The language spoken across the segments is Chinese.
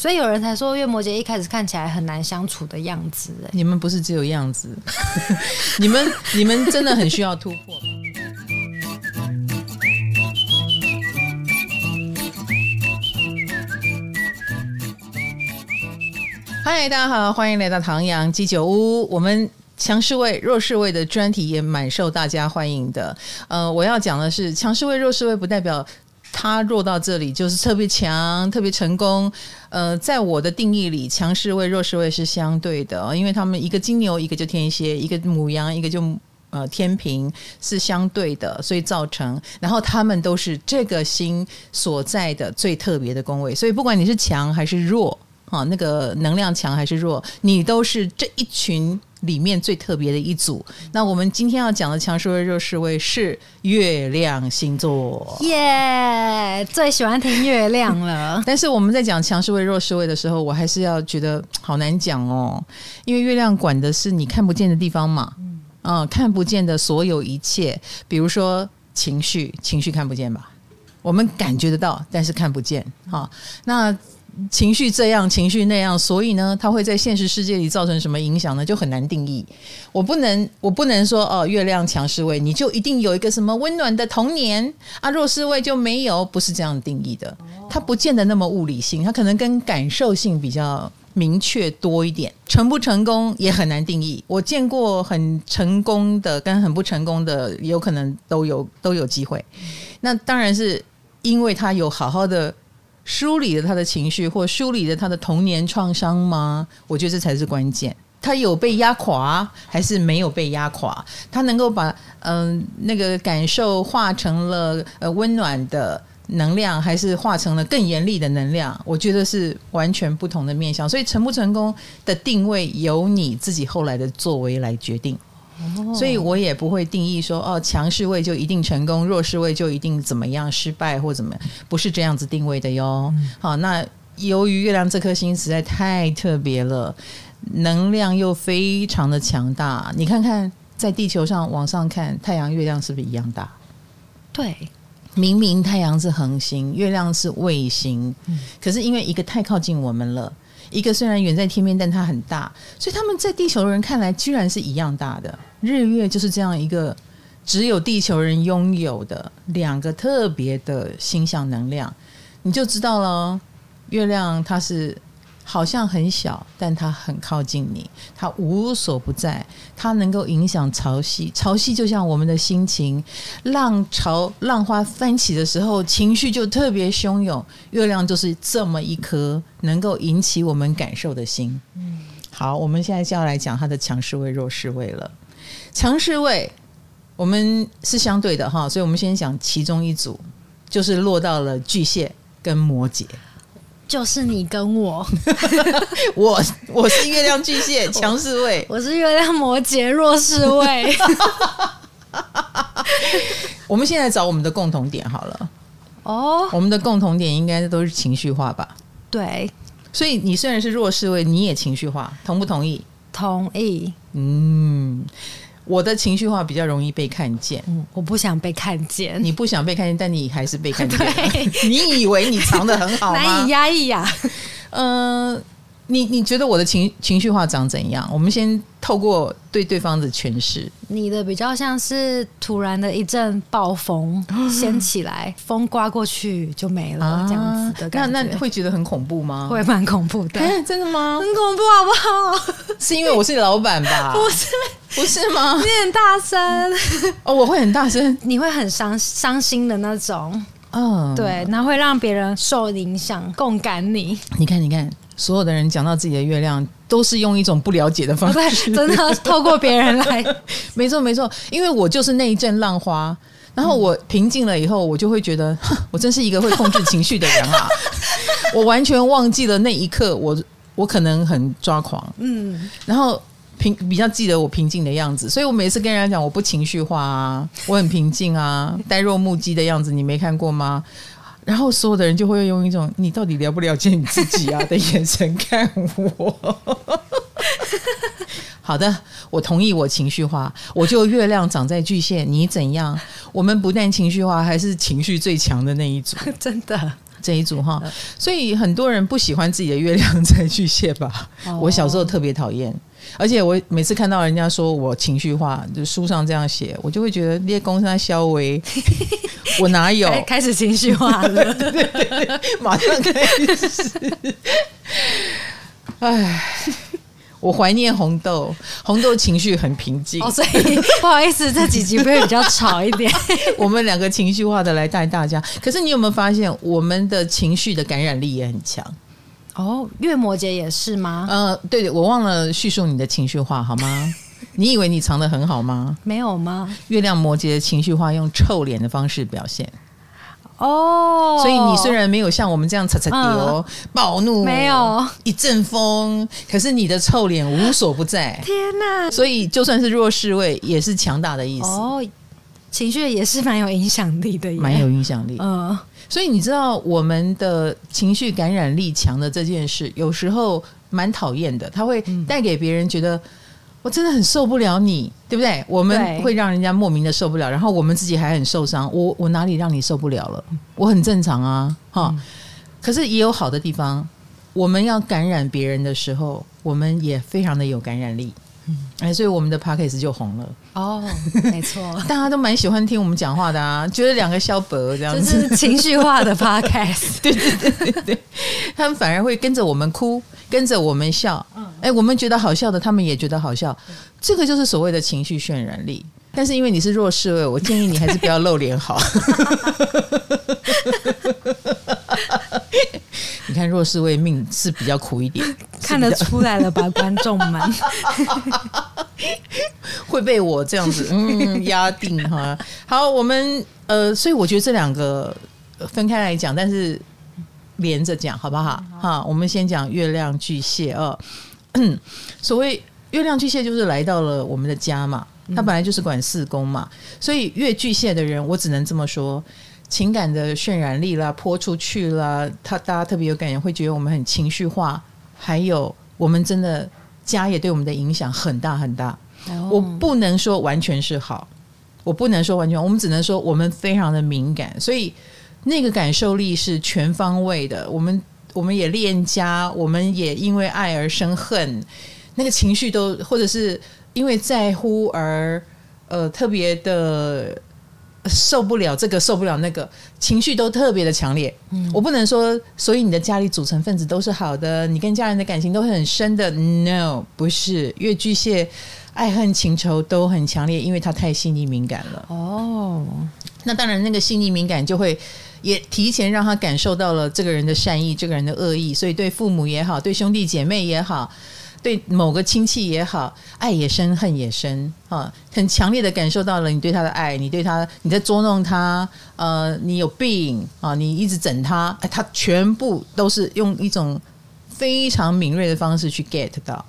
所以有人才说月摩羯一开始看起来很难相处的样子。你们不是只有样子，你们你们真的很需要突破。嗨，大家好，欢迎来到唐阳鸡酒屋。我们强势位、弱势位的专题也蛮受大家欢迎的。呃，我要讲的是，强势位、弱势位不代表。他弱到这里就是特别强、特别成功。呃，在我的定义里，强势位、弱势位是相对的，因为他们一个金牛，一个就天蝎，一个母羊，一个就呃天平，是相对的，所以造成。然后他们都是这个星所在的最特别的宫位，所以不管你是强还是弱，啊，那个能量强还是弱，你都是这一群。里面最特别的一组，那我们今天要讲的强势位、弱势位是月亮星座。耶，最喜欢听月亮了。但是我们在讲强势位、弱势位的时候，我还是要觉得好难讲哦，因为月亮管的是你看不见的地方嘛，嗯，嗯，看不见的所有一切，比如说情绪，情绪看不见吧，我们感觉得到，但是看不见。好，那。情绪这样，情绪那样，所以呢，它会在现实世界里造成什么影响呢？就很难定义。我不能，我不能说哦，月亮强势位你就一定有一个什么温暖的童年啊，弱势位就没有，不是这样定义的。它不见得那么物理性，它可能跟感受性比较明确多一点。成不成功也很难定义。我见过很成功的跟很不成功的，有可能都有都有机会。那当然是因为他有好好的。梳理了他的情绪，或梳理了他的童年创伤吗？我觉得这才是关键。他有被压垮，还是没有被压垮？他能够把嗯、那个感受化成了呃温暖的能量，还是化成了更严厉的能量？我觉得是完全不同的面向。所以成不成功的定位，由你自己后来的作为来决定。所以我也不会定义说哦，强势位就一定成功，弱势位就一定怎么样失败或怎么样，不是这样子定位的哟。好，那由于月亮这颗星实在太特别了，能量又非常的强大。你看看在地球上往上看，太阳、月亮是不是一样大？对，明明太阳是恒星，月亮是卫星，可是因为一个太靠近我们了。一个虽然远在天边，但它很大，所以他们在地球人看来居然是一样大的。日月就是这样一个只有地球人拥有的两个特别的星象能量，你就知道了。月亮它是。好像很小，但它很靠近你，它无所不在，它能够影响潮汐。潮汐就像我们的心情，浪潮、浪花翻起的时候，情绪就特别汹涌。月亮就是这么一颗能够引起我们感受的心。嗯，好，我们现在就要来讲它的强势位、弱势位了。强势位我们是相对的哈，所以我们先讲其中一组，就是落到了巨蟹跟摩羯。就是你跟我，我我是月亮巨蟹 强势位，我是月亮摩羯弱势位。我们现在找我们的共同点好了。哦，我们的共同点应该都是情绪化吧？对，所以你虽然是弱势位，你也情绪化，同不同意？同意。嗯。我的情绪化比较容易被看见，嗯，我不想被看见。你不想被看见，但你还是被看见。你以为你藏的很好吗？难以压抑呀。嗯、呃，你你觉得我的情情绪化长怎样？我们先透过对对方的诠释。你的比较像是突然的一阵暴风 掀起来，风刮过去就没了，啊、这样子的感觉。那那会觉得很恐怖吗？会蛮恐怖的。真的吗？很恐怖，好不好？是因为我是老板吧？不是。不是吗？你很大声哦，我会很大声，你会很伤伤心的那种，嗯，对，那会让别人受影响，共感你。你看，你看，所有的人讲到自己的月亮，都是用一种不了解的方式，真的透过别人来，没错没错，因为我就是那一阵浪花，然后我平静了以后，我就会觉得，我真是一个会控制情绪的人啊，我完全忘记了那一刻，我我可能很抓狂，嗯，然后。平比较记得我平静的样子，所以我每次跟人家讲我不情绪化啊，我很平静啊，呆若木鸡的样子，你没看过吗？然后所有的人就会用一种你到底了不了解你自己啊的眼神看我。好的，我同意我情绪化，我就月亮长在巨蟹，你怎样？我们不但情绪化，还是情绪最强的那一组，真的。这一组哈，所以很多人不喜欢自己的月亮在巨蟹吧？哦、我小时候特别讨厌，而且我每次看到人家说我情绪化，就书上这样写，我就会觉得列公山肖维，我哪有开始情绪化了？对对对，马上开始，唉。我怀念红豆，红豆情绪很平静。哦，所以不好意思，这几集会比较吵一点。我们两个情绪化的来带大家，可是你有没有发现，我们的情绪的感染力也很强？哦，月摩羯也是吗？呃，对对，我忘了叙述你的情绪化好吗？你以为你藏得很好吗？没有吗？月亮摩羯的情绪化用臭脸的方式表现。哦，所以你虽然没有像我们这样擦擦丢暴怒，没有一阵风，可是你的臭脸无所不在。天哪！所以就算是弱势位，也是强大的意思。哦，情绪也是蛮有影响力的，蛮有影响力。嗯，所以你知道我们的情绪感染力强的这件事，有时候蛮讨厌的，它会带给别人觉得。我真的很受不了你，对不对？我们会让人家莫名的受不了，然后我们自己还很受伤。我我哪里让你受不了了？我很正常啊，哈。嗯、可是也有好的地方，我们要感染别人的时候，我们也非常的有感染力。嗯，哎，所以我们的 podcast 就红了。哦，没错，大家都蛮喜欢听我们讲话的啊，觉得两个小伯这样子，就是情绪化的 podcast。对对对对对，他们反而会跟着我们哭，跟着我们笑。嗯，哎，我们觉得好笑的，他们也觉得好笑。这个就是所谓的情绪渲染力。但是因为你是弱势位，我建议你还是不要露脸好。你看弱势为命是比较苦一点，看得出来了吧，观众们 会被我这样子嗯压定哈。好，我们呃，所以我觉得这两个分开来讲，但是连着讲好不好？哈，我们先讲月亮巨蟹哦。所谓月亮巨蟹，就是来到了我们的家嘛，他本来就是管四宫嘛，所以月巨蟹的人，我只能这么说。情感的渲染力啦，泼出去啦，他大家特别有感觉，会觉得我们很情绪化，还有我们真的家也对我们的影响很大很大。Oh. 我不能说完全是好，我不能说完全，我们只能说我们非常的敏感，所以那个感受力是全方位的。我们我们也恋家，我们也因为爱而生恨，那个情绪都或者是因为在乎而呃特别的。受不了这个，受不了那个，情绪都特别的强烈。嗯，我不能说，所以你的家里组成分子都是好的，你跟家人的感情都很深的。No，不是，越巨蟹爱恨情仇都很强烈，因为他太细腻敏感了。哦，那当然，那个细腻敏感就会也提前让他感受到了这个人的善意，这个人的恶意，所以对父母也好，对兄弟姐妹也好。对某个亲戚也好，爱也深，恨也深啊，很强烈的感受到了你对他的爱，你对他，你在捉弄他，呃，你有病啊，你一直整他，哎，他全部都是用一种非常敏锐的方式去 get 到。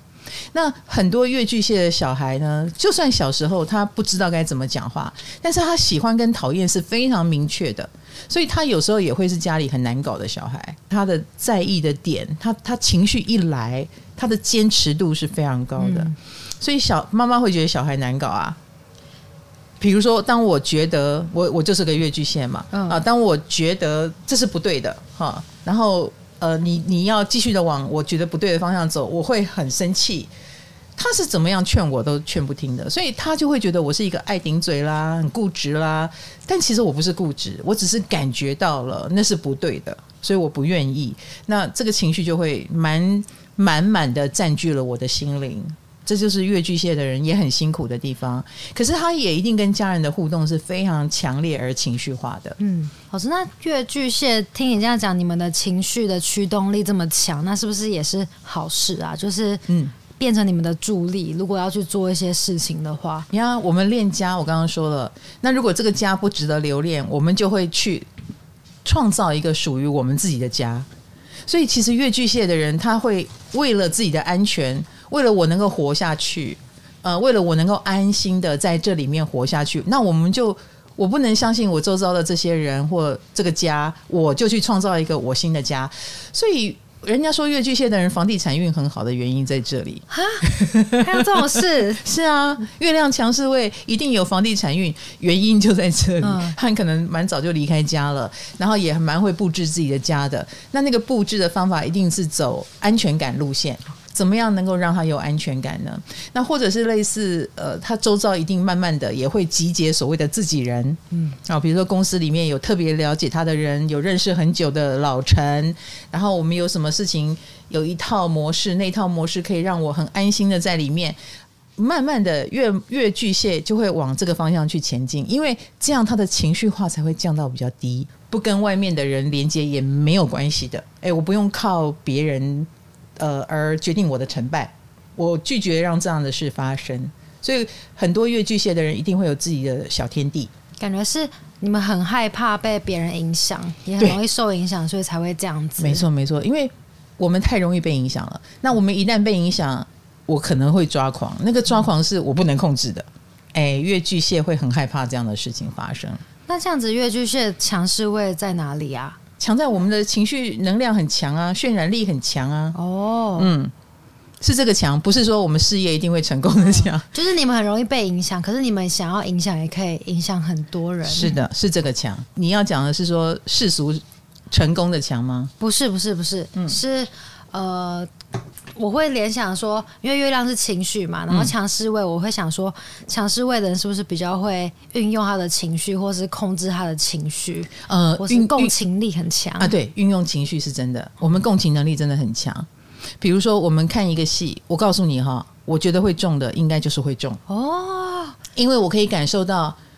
那很多越巨蟹的小孩呢，就算小时候他不知道该怎么讲话，但是他喜欢跟讨厌是非常明确的，所以他有时候也会是家里很难搞的小孩。他的在意的点，他他情绪一来。他的坚持度是非常高的，嗯、所以小妈妈会觉得小孩难搞啊。比如说，当我觉得我我就是个越剧线嘛，嗯、啊，当我觉得这是不对的哈，然后呃，你你要继续的往我觉得不对的方向走，我会很生气。他是怎么样劝我都劝不听的，所以他就会觉得我是一个爱顶嘴啦、很固执啦。但其实我不是固执，我只是感觉到了那是不对的，所以我不愿意。那这个情绪就会蛮。满满的占据了我的心灵，这就是越巨蟹的人也很辛苦的地方。可是他也一定跟家人的互动是非常强烈而情绪化的。嗯，老师，那越巨蟹听你这样讲，你们的情绪的驱动力这么强，那是不是也是好事啊？就是嗯，变成你们的助力。如果要去做一些事情的话，你看我们恋家，我刚刚说了，那如果这个家不值得留恋，我们就会去创造一个属于我们自己的家。所以，其实越巨蟹的人，他会为了自己的安全，为了我能够活下去，呃，为了我能够安心的在这里面活下去，那我们就我不能相信我周遭的这些人或这个家，我就去创造一个我新的家。所以，人家说越巨蟹的人房地产运很好的原因在这里啊，还有这种事？是啊，月亮强势位一定有房地产运，原因就在这里。嗯、他可能蛮早就离开家了，然后也蛮会布置自己的家的。那那个布置的方法一定是走安全感路线。怎么样能够让他有安全感呢？那或者是类似呃，他周遭一定慢慢的也会集结所谓的自己人，嗯，啊，比如说公司里面有特别了解他的人，有认识很久的老陈，然后我们有什么事情有一套模式，那套模式可以让我很安心的在里面，慢慢的越越巨蟹就会往这个方向去前进，因为这样他的情绪化才会降到比较低，不跟外面的人连接也没有关系的，哎，我不用靠别人。呃，而决定我的成败，我拒绝让这样的事发生。所以，很多越巨蟹的人一定会有自己的小天地。感觉是你们很害怕被别人影响，也很容易受影响，所以才会这样子。没错，没错，因为我们太容易被影响了。那我们一旦被影响，我可能会抓狂。那个抓狂是我不能控制的。哎，月巨蟹会很害怕这样的事情发生。那这样子，越巨蟹强势位在哪里啊？强在我们的情绪能量很强啊，渲染力很强啊。哦，嗯，是这个强，不是说我们事业一定会成功的强。就是你们很容易被影响，可是你们想要影响，也可以影响很多人。是的，是这个强。你要讲的是说世俗成功的强吗？不是，不是，不是，嗯，是呃。我会联想说，因为月亮是情绪嘛，然后强势位，我会想说，强势位的人是不是比较会运用他的情绪，或是控制他的情绪？呃，或是共情力很强啊。对，运用情绪是真的，我们共情能力真的很强。比如说，我们看一个戏，我告诉你哈，我觉得会中的，应该就是会中哦，因为我可以感受到，哎。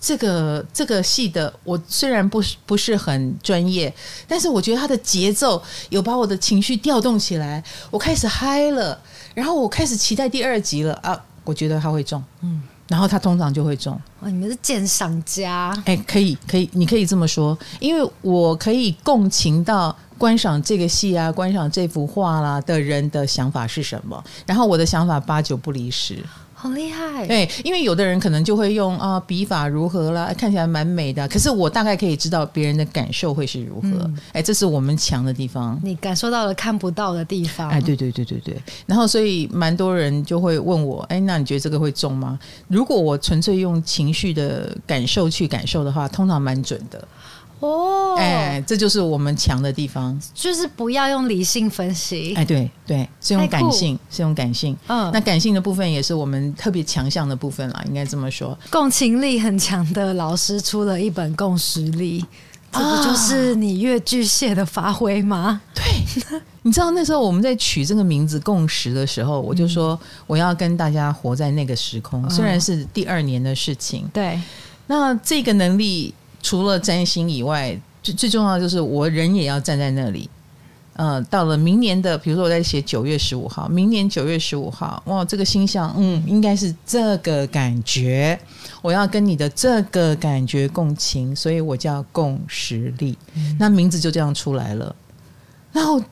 这个这个戏的我虽然不是不是很专业，但是我觉得它的节奏有把我的情绪调动起来，我开始嗨了，然后我开始期待第二集了啊！我觉得他会中，嗯，然后他通常就会中。哇，你们是鉴赏家，哎，可以可以，你可以这么说，因为我可以共情到观赏这个戏啊，观赏这幅画啦的人的想法是什么，然后我的想法八九不离十。好厉害！对，因为有的人可能就会用啊，笔法如何啦，看起来蛮美的。可是我大概可以知道别人的感受会是如何。哎、嗯，这是我们强的地方。你感受到了看不到的地方。哎，对对对对对。然后，所以蛮多人就会问我，哎，那你觉得这个会中吗？如果我纯粹用情绪的感受去感受的话，通常蛮准的。哦，哎，这就是我们强的地方，就是不要用理性分析，哎，对对，是用感性，是用感性，嗯，那感性的部分也是我们特别强项的部分啦，应该这么说。共情力很强的老师出了一本《共识力》，这不就是你越巨蟹的发挥吗？对，你知道那时候我们在取这个名字“共识”的时候，我就说我要跟大家活在那个时空，虽然是第二年的事情，对，那这个能力。除了占星以外，最最重要的就是我人也要站在那里。呃，到了明年的，比如说我在写九月十五号，明年九月十五号，哇，这个星象，嗯，应该是这个感觉。我要跟你的这个感觉共情，所以我叫共识力。嗯、那名字就这样出来了。然后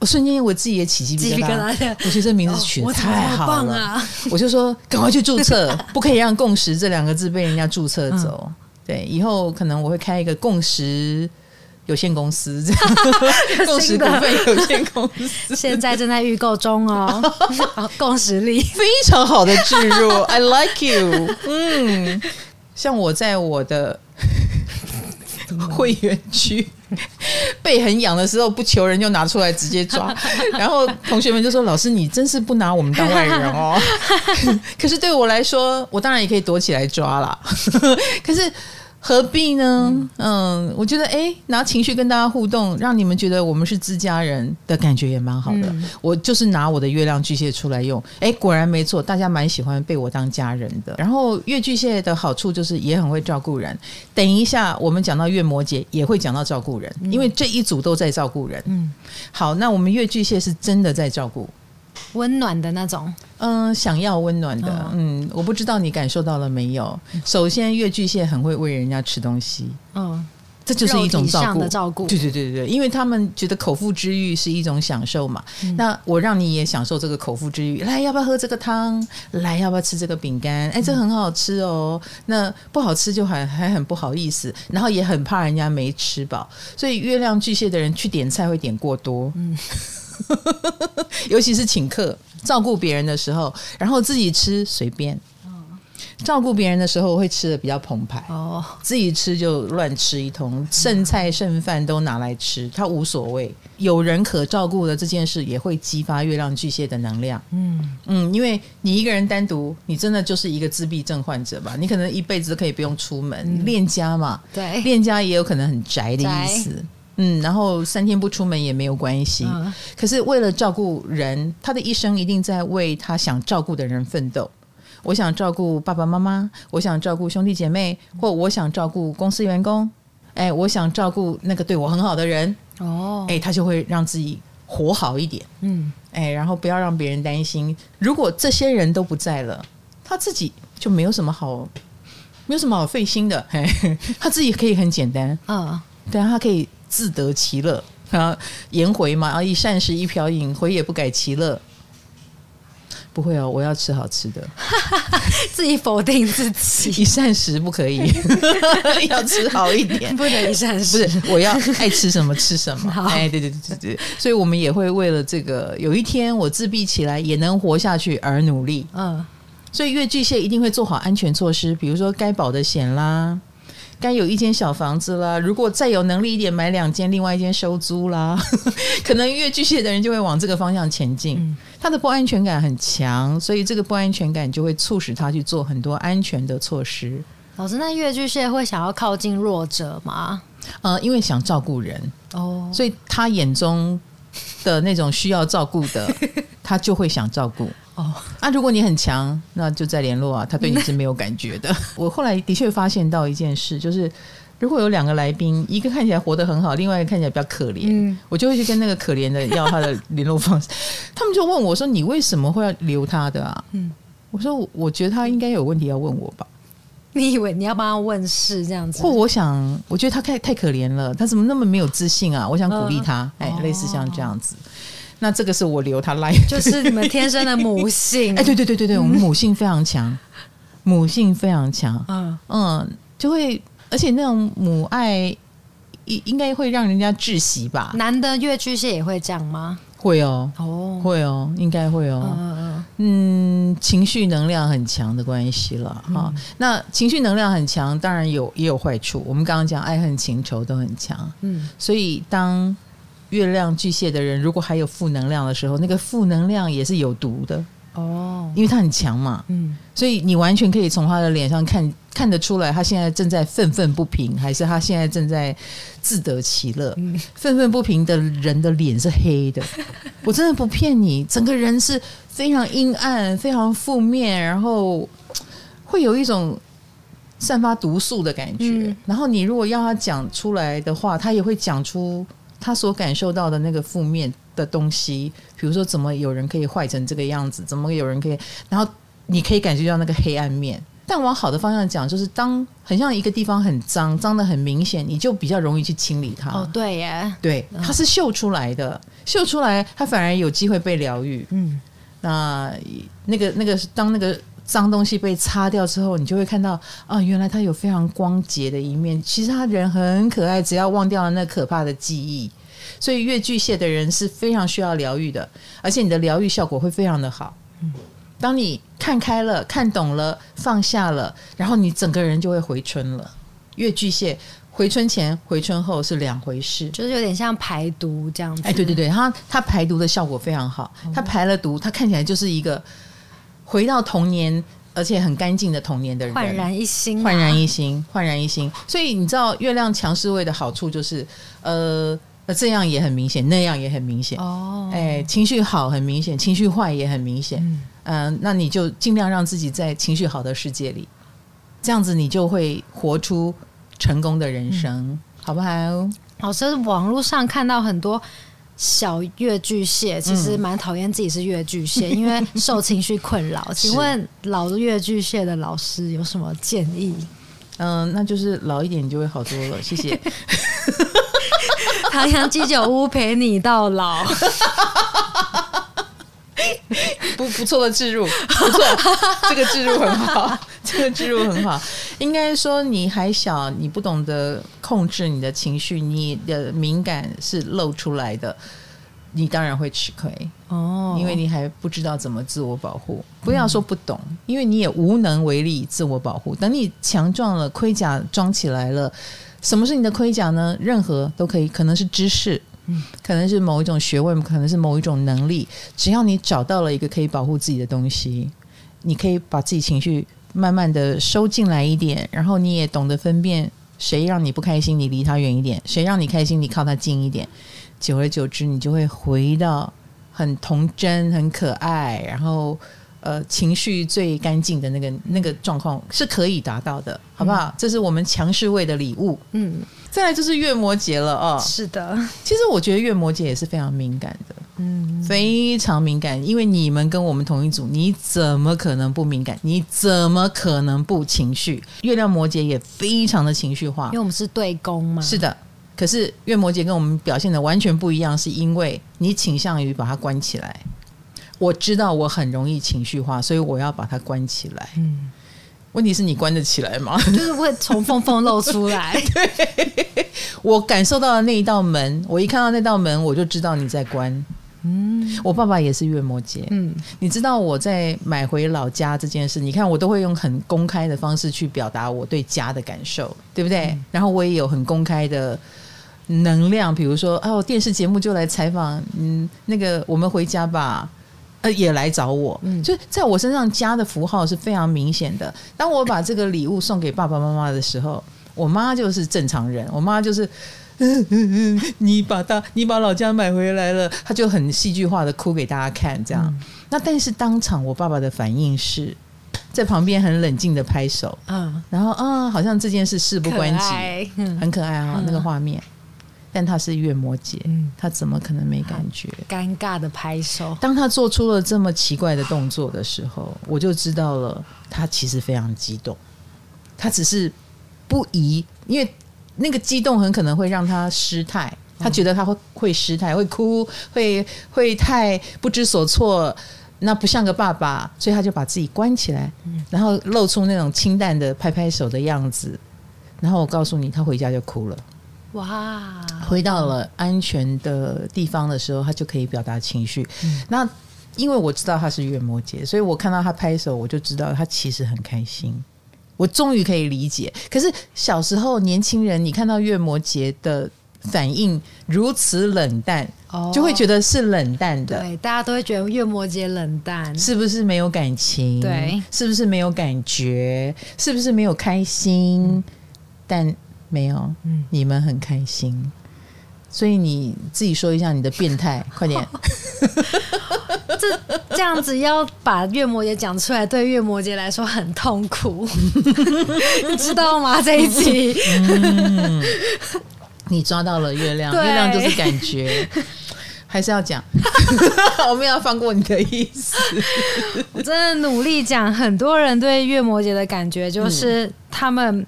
我瞬间我自己也起鸡皮疙瘩，我觉得这名字取得太好了，哦、啊！我就说赶快去注册，不可以让“共识”这两个字被人家注册走。嗯对，以后可能我会开一个共识有限公司，这样 共识股份有限公司，现在正在预购中哦。共识力非常好的置入，I like you。嗯，像我在我的会员区背很痒的时候，不求人就拿出来直接抓，然后同学们就说：“老师，你真是不拿我们当外人哦。”可是对我来说，我当然也可以躲起来抓啦。可是。何必呢？嗯，我觉得哎，拿情绪跟大家互动，让你们觉得我们是自家人的感觉也蛮好的。嗯、我就是拿我的月亮巨蟹出来用，哎，果然没错，大家蛮喜欢被我当家人的。然后月巨蟹的好处就是也很会照顾人。等一下我们讲到月摩羯也会讲到照顾人，因为这一组都在照顾人。嗯，好，那我们月巨蟹是真的在照顾。温暖的那种，嗯，想要温暖的，嗯，我不知道你感受到了没有。首先，月巨蟹很会喂人家吃东西，嗯，这就是一种照顾的照顾。对对对对，因为他们觉得口腹之欲是一种享受嘛。嗯、那我让你也享受这个口腹之欲，来，要不要喝这个汤？来，要不要吃这个饼干？哎，这很好吃哦。嗯、那不好吃就还还很不好意思，然后也很怕人家没吃饱，所以月亮巨蟹的人去点菜会点过多。嗯，尤其是请客照顾别人的时候，然后自己吃随便。照顾别人的时候会吃的比较澎湃哦，自己吃就乱吃一通，剩菜剩饭都拿来吃，他无所谓。有人可照顾的这件事也会激发月亮巨蟹的能量。嗯嗯，因为你一个人单独，你真的就是一个自闭症患者吧？你可能一辈子可以不用出门，嗯、恋家嘛，对，恋家也有可能很宅的意思。宅嗯，然后三天不出门也没有关系。嗯、可是为了照顾人，他的一生一定在为他想照顾的人奋斗。我想照顾爸爸妈妈，我想照顾兄弟姐妹，或我想照顾公司员工，哎，我想照顾那个对我很好的人，哦，哎，他就会让自己活好一点，嗯，哎，然后不要让别人担心。如果这些人都不在了，他自己就没有什么好，没有什么好费心的，嘿，他自己可以很简单，啊，对啊，他可以自得其乐啊，颜回嘛，啊，一膳食一瓢饮，回也不改其乐。不会哦，我要吃好吃的，自己否定自己，一膳食不可以，要吃好一点，不能一膳食，不是我要爱吃什么吃什么，好。哎，对对对对对，所以我们也会为了这个，有一天我自闭起来也能活下去而努力，嗯，所以月巨蟹一定会做好安全措施，比如说该保的险啦。该有一间小房子啦，如果再有能力一点，买两间，另外一间收租啦。可能越巨蟹的人就会往这个方向前进。嗯、他的不安全感很强，所以这个不安全感就会促使他去做很多安全的措施。老师，那越巨蟹会想要靠近弱者吗？呃，因为想照顾人哦，所以他眼中的那种需要照顾的，他就会想照顾。哦，啊，如果你很强，那就再联络啊。他对你是没有感觉的。我后来的确发现到一件事，就是如果有两个来宾，一个看起来活得很好，另外一个看起来比较可怜，嗯，我就会去跟那个可怜的要他的联络方式。他们就问我说：“你为什么会要留他的啊？”嗯，我说：“我觉得他应该有问题要问我吧。”你以为你要帮他问事这样子？或我想，我觉得他太太可怜了，他怎么那么没有自信啊？我想鼓励他，哎、呃，类似像这样子。那这个是我留他来，就是你们天生的母性。哎，对对对对对，我们母性非常强，母性非常强。嗯嗯，就会，而且那种母爱应应该会让人家窒息吧？男的越巨蟹也会这样吗？会哦，哦，会哦，应该会哦。嗯嗯，情绪能量很强的关系了哈。那情绪能量很强，当然有也有坏处。我们刚刚讲爱恨情仇都很强，嗯，所以当。月亮巨蟹的人，如果还有负能量的时候，那个负能量也是有毒的哦，因为他很强嘛，嗯，所以你完全可以从他的脸上看看得出来，他现在正在愤愤不平，还是他现在正在自得其乐。嗯，愤愤不平的人的脸是黑的，我真的不骗你，整个人是非常阴暗、非常负面，然后会有一种散发毒素的感觉。嗯，然后你如果要他讲出来的话，他也会讲出。他所感受到的那个负面的东西，比如说怎么有人可以坏成这个样子，怎么有人可以，然后你可以感觉到那个黑暗面。但往好的方向讲，就是当很像一个地方很脏，脏的很明显，你就比较容易去清理它。哦，对耶，对，它是秀出来的，秀出来，它反而有机会被疗愈。嗯，那那个那个当那个脏东西被擦掉之后，你就会看到啊，原来他有非常光洁的一面。其实他人很可爱，只要忘掉了那可怕的记忆。所以月巨蟹的人是非常需要疗愈的，而且你的疗愈效果会非常的好。嗯，当你看开了、看懂了、放下了，然后你整个人就会回春了。月巨蟹回春前、回春后是两回事，就是有点像排毒这样子。哎，对对对，他他排毒的效果非常好，他排了毒，他看起来就是一个回到童年，而且很干净的童年的人，焕然一新，焕然一新，焕然一新。所以你知道月亮强势位的好处就是，呃。那这样也很明显，那样也很明显。哦，哎，情绪好很明显，情绪坏也很明显。嗯，呃，那你就尽量让自己在情绪好的世界里，这样子你就会活出成功的人生，嗯、好不好？老师，网络上看到很多小越巨蟹，其实蛮讨厌自己是越巨蟹，嗯、因为受情绪困扰。请问老越巨蟹的老师有什么建议？嗯，那就是老一点就会好多了。谢谢。唐阳鸡酒屋陪你到老。不 不错的置入，不错，这个置入很好，这个置入很好。应该说你还小，你不懂得控制你的情绪，你的敏感是露出来的，你当然会吃亏哦，因为你还不知道怎么自我保护。不要说不懂，因为你也无能为力自我保护。等你强壮了，盔甲装起来了，什么是你的盔甲呢？任何都可以，可能是知识。嗯，可能是某一种学问，可能是某一种能力。只要你找到了一个可以保护自己的东西，你可以把自己情绪慢慢的收进来一点，然后你也懂得分辨谁让你不开心，你离他远一点；谁让你开心，你靠他近一点。久而久之，你就会回到很童真、很可爱，然后呃情绪最干净的那个那个状况，是可以达到的，好不好？嗯，这是我们强势位的礼物。嗯。再来就是月摩羯了哦，是的，其实我觉得月摩羯也是非常敏感的，嗯，非常敏感，因为你们跟我们同一组，你怎么可能不敏感？你怎么可能不情绪？月亮摩羯也非常的情绪化，因为我们是对宫嘛。是的，可是月摩羯跟我们表现的完全不一样，是因为你倾向于把它关起来。我知道我很容易情绪化，所以我要把它关起来。嗯。问题是你关得起来吗？就是会从缝缝露出来。对，我感受到了那一道门，我一看到那道门，我就知道你在关。嗯，我爸爸也是月摩羯。嗯，你知道我在买回老家这件事，你看我都会用很公开的方式去表达我对家的感受，对不对？嗯，然后我也有很公开的能量，比如说哦，电视节目就来采访，嗯，那个我们回家吧。呃，也来找我，嗯，就在我身上加的符号是非常明显的。当我把这个礼物送给爸爸妈妈的时候，我妈就是正常人，我妈就是，嗯嗯嗯，你把大，你把老家买回来了，她就很戏剧化的哭给大家看，这样。嗯、那但是当场我爸爸的反应是在旁边很冷静的拍手，嗯，然后啊、嗯，好像这件事事不关己，嗯、很可爱啊、那个画面。但他是月摩羯，嗯、他怎么可能没感觉？尴尬的拍手。当他做出了这么奇怪的动作的时候，我就知道了，他其实非常激动。他只是不宜，因为那个激动很可能会让他失态。他觉得他会会失态，会哭，会会太不知所措，那不像个爸爸，所以他就把自己关起来，然后露出那种清淡的拍拍手的样子。然后我告诉你，他回家就哭了。哇！回到了安全的地方的时候，他就可以表达情绪。嗯、那因为我知道他是月摩羯，所以我看到他拍手，我就知道他其实很开心。我终于可以理解。可是小时候年轻人，你看到月摩羯的反应如此冷淡，哦、就会觉得是冷淡的。对，大家都会觉得月摩羯冷淡，是不是没有感情？对，是不是没有感觉？是不是没有开心？嗯、但没有，嗯，你们很开心，所以你自己说一下你的变态，快点。这这样子要把月摩羯讲出来，对月摩羯来说很痛苦，你知道吗？这一集，嗯，你抓到了月亮，月亮就是感觉，还是要讲，我没有放过你的意思。我真的努力讲，很多人对月摩羯的感觉就是他们。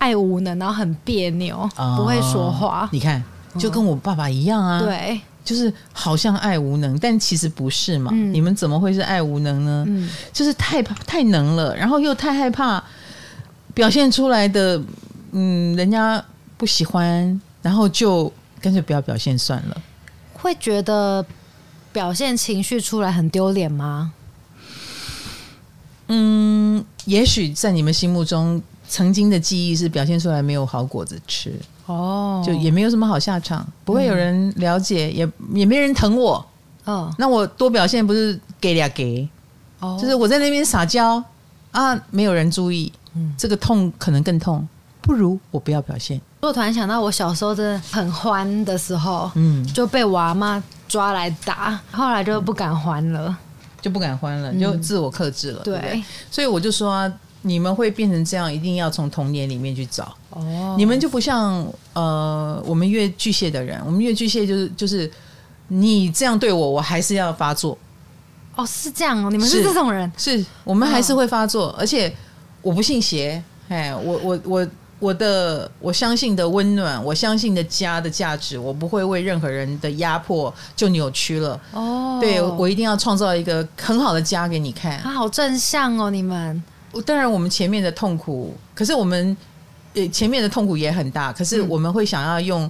爱无能，然后很别扭，哦、不会说话。你看，就跟我爸爸一样啊。嗯、对，就是好像爱无能，但其实不是嘛。嗯、你们怎么会是爱无能呢？嗯、就是太太能了，然后又太害怕表现出来的，嗯，人家不喜欢，然后就干脆不要表现算了。会觉得表现情绪出来很丢脸吗？嗯，也许在你们心目中。曾经的记忆是表现出来没有好果子吃。哦，就也没有什么好下场，不会有人了解，嗯、也也没人疼我。哦。那我多表现不是给俩给哦，就是我在那边撒娇啊，没有人注意，嗯，这个痛可能更痛，不如我不要表现。我突然想到，我小时候真的很欢的时候，嗯，就被我阿妈抓来打，后来就不敢欢了，就不敢欢了，就自我克制了，嗯、对，对，所以我就说、啊。你们会变成这样，一定要从童年里面去找。哦，你们就不像呃，我们越巨蟹的人，我们越巨蟹就是就是，你这样对我，我还是要发作。哦，是这样哦，你们是这种人，是，是我们还是会发作，哦、而且我不信邪，哎，我我我我的我相信的温暖，我相信的家的价值，我不会为任何人的压迫就扭曲了。哦，对，我一定要创造一个很好的家给你看。他好正向哦，你们。当然，我们前面的痛苦，可是我们呃前面的痛苦也很大，可是我们会想要用、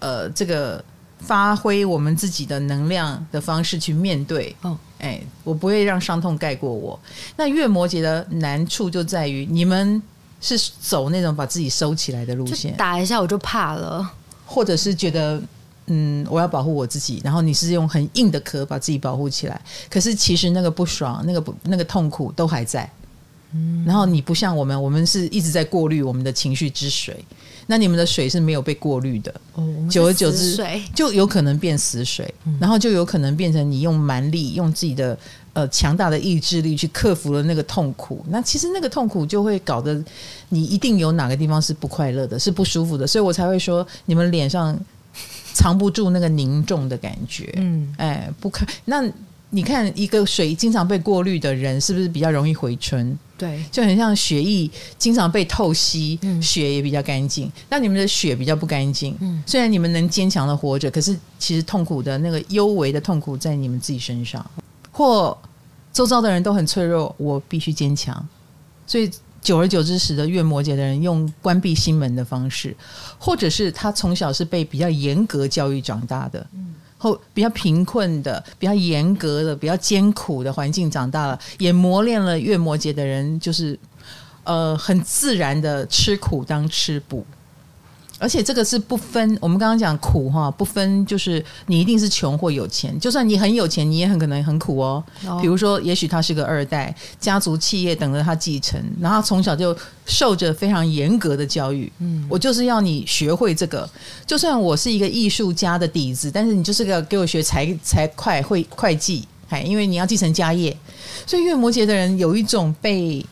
嗯、呃这个发挥我们自己的能量的方式去面对。哦，哎，我不会让伤痛盖过我。那月摩羯的难处就在于你们是走那种把自己收起来的路线，打一下我就怕了，或者是觉得嗯我要保护我自己，然后你是用很硬的壳把自己保护起来，可是其实那个不爽、那个不那个痛苦都还在。然后你不像我们，我们是一直在过滤我们的情绪之水，那你们的水是没有被过滤的，哦、久而久之就有可能变死水，嗯、然后就有可能变成你用蛮力，用自己的呃强大的意志力去克服了那个痛苦，那其实那个痛苦就会搞得你一定有哪个地方是不快乐的，是不舒服的，所以我才会说你们脸上藏不住那个凝重的感觉，嗯，哎，不可那。你看，一个水经常被过滤的人，是不是比较容易回春？对，就很像血液经常被透析，嗯、血也比较干净。那你们的血比较不干净，嗯、虽然你们能坚强的活着，可是其实痛苦的那个幽微的痛苦在你们自己身上，或周遭的人都很脆弱，我必须坚强。所以久而久之，使得月摩羯的人用关闭心门的方式，或者是他从小是被比较严格教育长大的。嗯后比较贫困的、比较严格的、比较艰苦的环境长大了，也磨练了月摩羯的人，就是呃很自然的吃苦当吃补。而且这个是不分，我们刚刚讲苦哈，不分就是你一定是穷或有钱，就算你很有钱，你也很可能很苦哦。比如说，也许他是个二代，家族企业等着他继承，然后从小就受着非常严格的教育。嗯，我就是要你学会这个，就算我是一个艺术家的底子，但是你就是个给我学财财会会会计，哎，因为你要继承家业，所以月摩羯的人有一种被。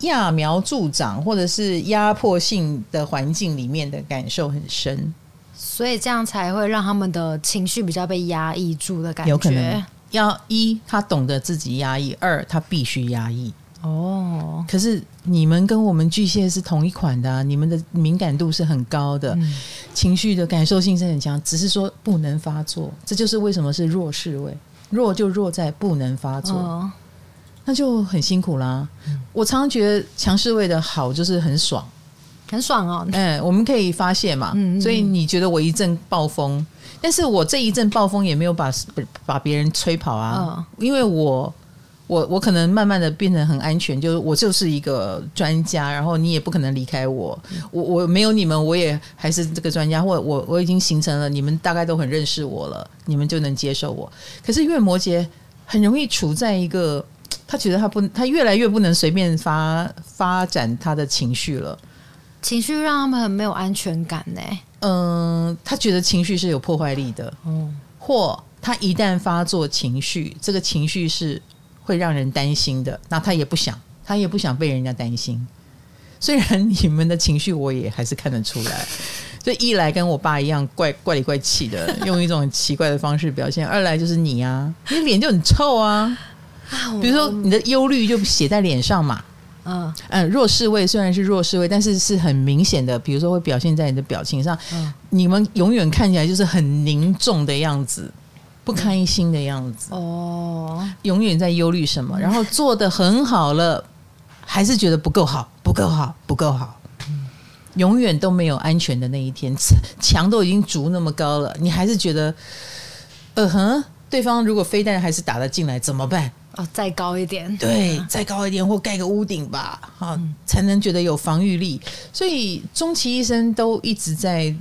揠苗助长，或者是压迫性的环境里面的感受很深，所以这样才会让他们的情绪比较被压抑住的感觉。有可能要一，他懂得自己压抑；二，他必须压抑。哦，可是你们跟我们巨蟹是同一款的啊，你们的敏感度是很高的，嗯，情绪的感受性是很强，只是说不能发作。这就是为什么是弱势位，弱就弱在不能发作。哦那就很辛苦啦。嗯、我常常觉得强势位的好就是很爽，很爽哦。哎，我们可以发泄嘛。嗯嗯，所以你觉得我一阵暴风，但是我这一阵暴风也没有把把别人吹跑啊。哦、因为我我我可能慢慢的变得很安全，就是我就是一个专家，然后你也不可能离开我。嗯、我我没有你们，我也还是这个专家，或我我已经形成了，你们大概都很认识我了，你们就能接受我。可是因为摩羯很容易处在一个。他觉得他不，他越来越不能随便发发展他的情绪了，情绪让他们很没有安全感呢。嗯，他觉得情绪是有破坏力的，嗯，或他一旦发作情绪，这个情绪是会让人担心的，那他也不想，他也不想被人家担心。虽然你们的情绪我也还是看得出来，就一来跟我爸一样怪怪里怪气的，用一种很奇怪的方式表现；二来就是你啊，你脸就很臭啊。比如说你的忧虑就写在脸上嘛，嗯。嗯，弱势位虽然是弱势位，但是是很明显的，比如说会表现在你的表情上，嗯，你们永远看起来就是很凝重的样子，不开心的样子，哦，永远在忧虑什么，然后做的很好了，还是觉得不够好，不够好，不够好，嗯。永远都没有安全的那一天，墙都已经筑那么高了，你还是觉得，呃哼，对方如果飞弹还是打得进来怎么办？哦，再高一点，对，再高一点，或盖个屋顶吧，啊、嗯，才能觉得有防御力。所以终其一生都一直在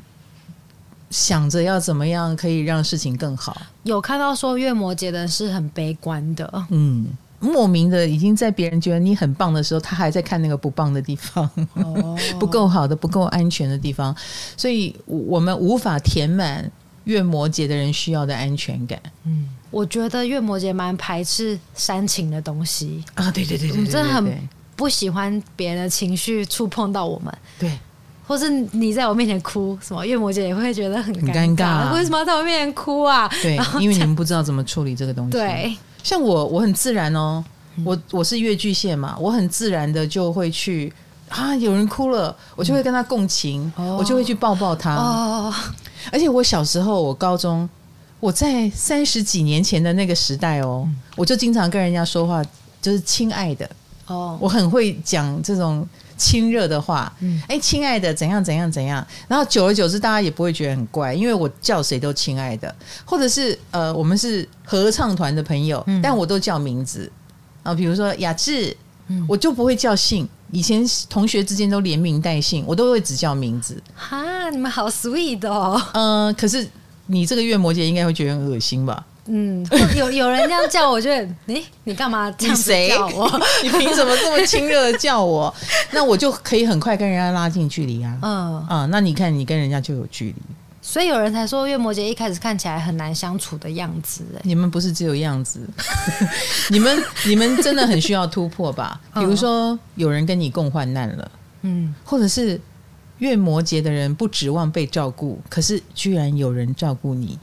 想着要怎么样可以让事情更好。有看到说月摩羯的是很悲观的，嗯，莫名的已经在别人觉得你很棒的时候，他还在看那个不棒的地方，哦、不够好的、不够安全的地方，所以我们无法填满月摩羯的人需要的安全感。嗯。我觉得月摩羯蛮排斥煽情的东西。啊，对对对，对，我们真的很不喜欢别人的情绪触碰到我们，对，或是你在我面前哭，什么月摩羯也会觉得很尴尬，为什么要在我面前哭啊？对，因为你们不知道怎么处理这个东西。对，像我，我很自然哦，我我是月巨蟹嘛，我很自然的就会去啊，有人哭了，我就会跟他共情，嗯、我就会去抱抱他。哦，而且我小时候，我高中，我在三十几年前的那个时代哦，嗯、我就经常跟人家说话，就是亲爱的。哦，我很会讲这种亲热的话。嗯，哎，亲爱的，怎样怎样怎样。然后久而久之，大家也不会觉得很怪，因为我叫谁都亲爱的，或者是呃，我们是合唱团的朋友，嗯、但我都叫名字。啊，比如说雅致，嗯、我就不会叫姓。以前同学之间都连名带姓，我都会只叫名字。哈，你们好 sweet 哦。嗯、呃，可是你这个月摩羯应该会觉得很恶心吧？嗯，有有人这样叫我，就诶，你干嘛这样子叫我？你凭什么这么亲热的叫我？那我就可以很快跟人家拉近距离啊。嗯啊，那你看你跟人家就有距离。所以有人才说月摩羯一开始看起来很难相处的样子。你们不是只有样子，你们你们真的很需要突破吧？比如说有人跟你共患难了，嗯，或者是月摩羯的人不指望被照顾，可是居然有人照顾你。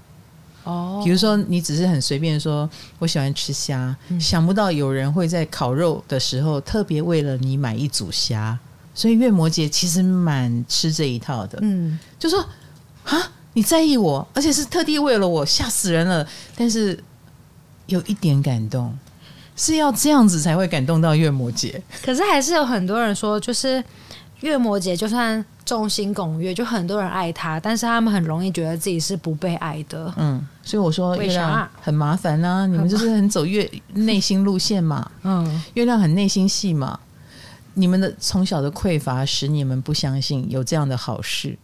哦，比如说你只是很随便说，我喜欢吃虾，嗯、想不到有人会在烤肉的时候特别为了你买一组虾，所以月摩羯其实蛮吃这一套的。嗯，就说啊，你在意我，而且是特地为了我，吓死人了。但是有一点感动，是要这样子才会感动到月摩羯。可是还是有很多人说，就是月摩羯就算。众星拱月，就很多人爱他，但是他们很容易觉得自己是不被爱的。嗯，所以我说月亮很麻烦啊，你们就是很走月内心路线嘛。嗯，月亮很内心戏嘛。你们的从小的匮乏使你们不相信有这样的好事。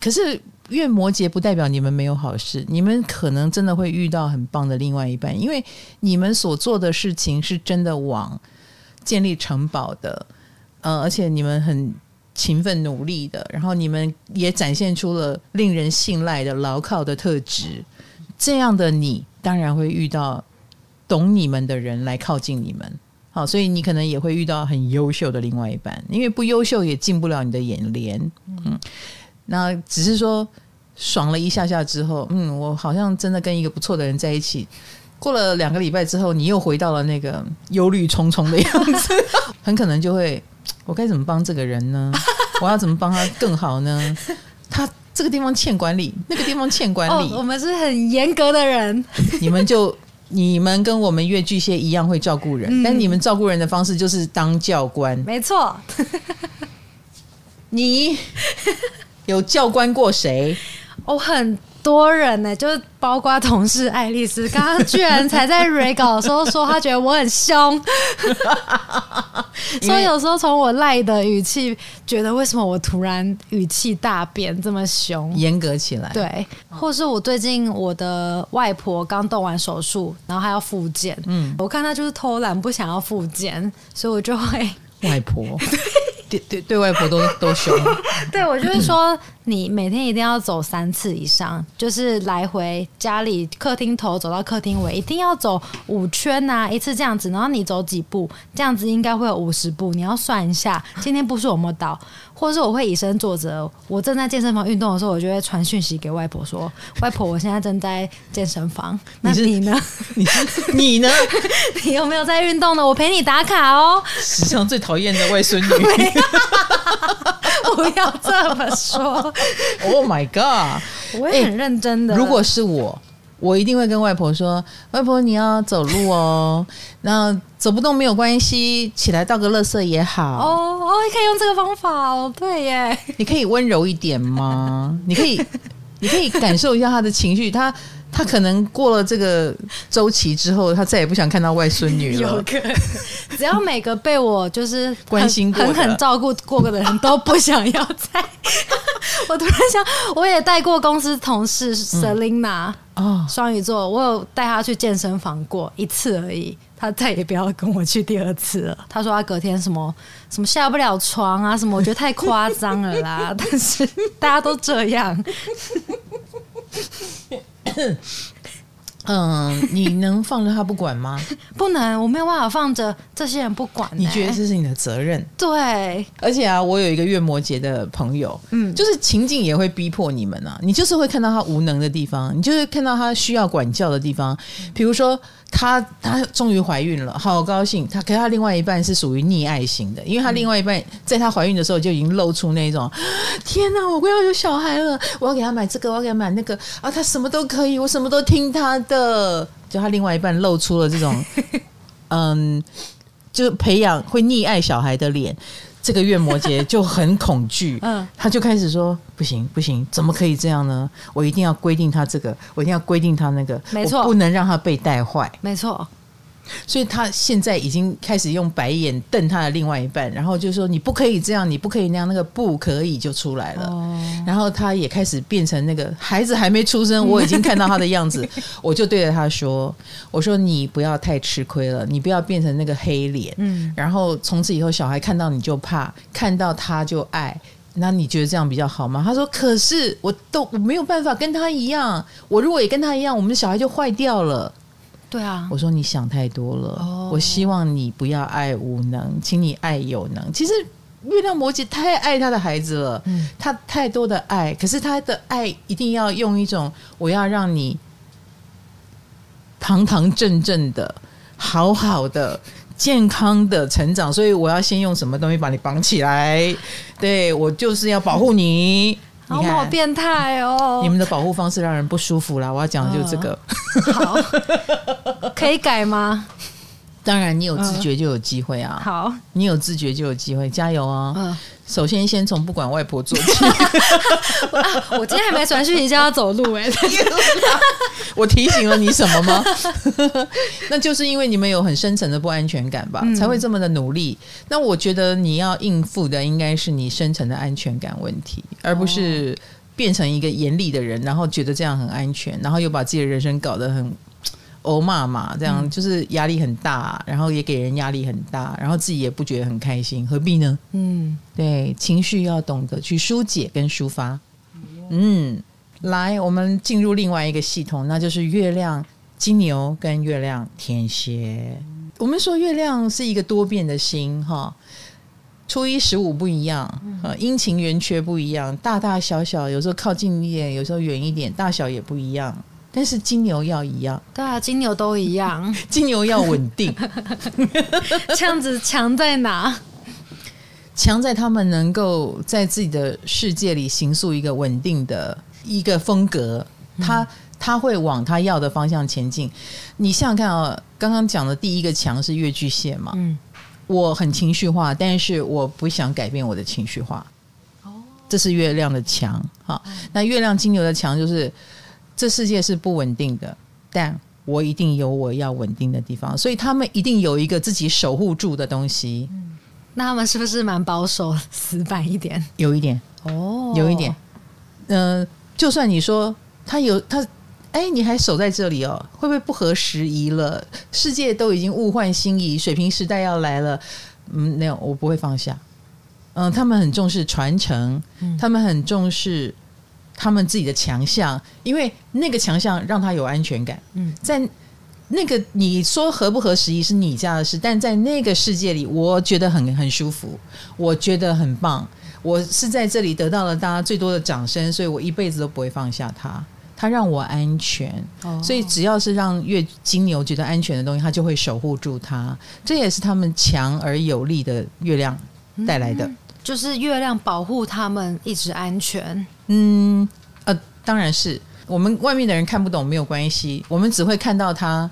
可是月摩羯不代表你们没有好事，你们可能真的会遇到很棒的另外一半，因为你们所做的事情是真的往建立城堡的。呃，而且你们很。勤奋努力的，然后你们也展现出了令人信赖的牢靠的特质。这样的你，当然会遇到懂你们的人来靠近你们。好，所以你可能也会遇到很优秀的另外一半，因为不优秀也进不了你的眼帘。嗯，那只是说爽了一下下之后，嗯，我好像真的跟一个不错的人在一起。过了两个礼拜之后，你又回到了那个忧虑重重的样子，很可能就会。我该怎么帮这个人呢？我要怎么帮他更好呢？他这个地方欠管理，那个地方欠管理。哦，我们是很严格的人。你们就你们跟我们越巨蟹一样会照顾人，嗯、但你们照顾人的方式就是当教官。没错。你有教官过谁？我很。多人呢、欸，就是包括同事爱丽丝，刚刚居然才在 re 稿的时候说他觉得我很凶，所以有时候从我赖的语气，觉得为什么我突然语气大变这么凶，严格起来。对，或是我最近我的外婆刚动完手术，然后还要复健，嗯，我看她就是偷懒不想要复健，所以我就会外婆。对 对对，外婆都都凶。对，我就是说，你每天一定要走三次以上，就是来回家里客厅头走到客厅尾，一定要走五圈呐、啊，一次这样子。然后你走几步，这样子应该会有五十步。你要算一下，今天步数有没有到，或者是我会以身作则。我正在健身房运动的时候，我就会传讯息给外婆说：“外婆，我现在正在健身房。”那你呢？你你呢？你有没有在运动呢？我陪你打卡哦。史上最讨厌的外孙女。不要这么说 Oh my god！我也很认真的、欸。如果是我，我一定会跟外婆说：“外婆，你要走路哦，那走不动没有关系，起来倒个垃圾也好。”哦哦，可以用这个方法哦。对耶，你可以温柔一点吗？你可以，你可以感受一下他的情绪，他。他可能过了这个周期之后，他再也不想看到外孙女了。只要每个被我就是关心过、狠狠照顾过的人都不想要再。我突然想，我也带过公司同事 Selina 哦，双鱼座，我有带她去健身房过一次而已，她再也不要跟我去第二次了。她说她隔天什么什么下不了床啊，什么我觉得太夸张了啦。但是大家都这样。嗯，你能放着他不管吗？不能，我没有办法放着这些人不管、欸。你觉得这是你的责任？对，而且啊，我有一个月摩羯的朋友，嗯，就是情境也会逼迫你们啊，你就是会看到他无能的地方，你就是看到他需要管教的地方，比如说。她她终于怀孕了，好高兴。她可是她另外一半是属于溺爱型的，因为她另外一半在她怀孕的时候就已经露出那种，天哪，我快要有小孩了，我要给她买这个，我要给她买那个啊，她什么都可以，我什么都听她的。就她另外一半露出了这种，嗯，就培养会溺爱小孩的脸。这个月摩羯就很恐惧，嗯，他就开始说：“不行，不行，怎么可以这样呢？我一定要规定他这个，我一定要规定他那个，没错，不能让他被带坏，没错。”所以他现在已经开始用白眼瞪他的另外一半，然后就说：“你不可以这样，你不可以那样，那个不可以就出来了。哦”然后他也开始变成那个孩子还没出生，我已经看到他的样子，我就对着他说：“我说你不要太吃亏了，你不要变成那个黑脸。嗯，然后从此以后小孩看到你就怕，看到他就爱。那你觉得这样比较好吗？”他说：“可是我都我没有办法跟他一样，我如果也跟他一样，我们的小孩就坏掉了。”对啊，我说你想太多了。Oh. 我希望你不要爱无能，请你爱有能。其实月亮摩羯太爱他的孩子了，嗯，他太多的爱，可是他的爱一定要用一种我要让你堂堂正正的、好好的、健康的成长，所以我要先用什么东西把你绑起来？对，我就是要保护你。好好变态哦！你们的保护方式让人不舒服啦。我要讲的就是这个。呃、好，可以改吗？当然，你有自觉就有机会啊。好、呃，你有自觉就有机会，加油啊！首先，先从不管外婆做起。我今天还没传讯，息叫他走路哎、欸。我提醒了你什么吗？那就是因为你们有很深层的不安全感吧，嗯、才会这么的努力。那我觉得你要应付的应该是你深层的安全感问题，而不是变成一个严厉的人，然后觉得这样很安全，然后又把自己的人生搞得很。欧骂嘛，这样就是压力很大，然后也给人压力很大，然后自己也不觉得很开心，何必呢？嗯，对，情绪要懂得去疏解跟抒发。嗯，来，我们进入另外一个系统，那就是月亮金牛跟月亮天蝎。我们说月亮是一个多变的星，哈，初一十五不一样，呃，阴晴圆缺不一样，大大小小，有时候靠近一点，有时候远一点，大小也不一样。但是金牛要一样，对啊，金牛都一样。金牛要稳定，这样子强在哪？强在他们能够在自己的世界里形塑一个稳定的一个风格，他他会往他要的方向前进。你想想看啊、哦，刚刚讲的第一个强是越巨蟹嘛？嗯，我很情绪化，但是我不想改变我的情绪化。哦，这是月亮的强。好，那月亮金牛的强就是。这世界是不稳定的，但我一定有我要稳定的地方，所以他们一定有一个自己守护住的东西。嗯，那他们是不是蛮保守、死板一点？有一点哦，有一点。嗯、呃，就算你说他有他，哎，你还守在这里哦，会不会不合时宜了？世界都已经物换星移，水平时代要来了。嗯，没有，我不会放下。嗯、呃，他们很重视传承，嗯、他们很重视。他们自己的强项，因为那个强项让他有安全感。嗯，在那个你说合不合时宜是你家的事，但在那个世界里，我觉得很很舒服，我觉得很棒。我是在这里得到了大家最多的掌声，所以我一辈子都不会放下他。他让我安全，哦，所以只要是让月金牛觉得安全的东西，他就会守护住他。这也是他们强而有力的月亮带来的。嗯就是月亮保护他们一直安全。嗯，呃，当然是我们外面的人看不懂没有关系，我们只会看到他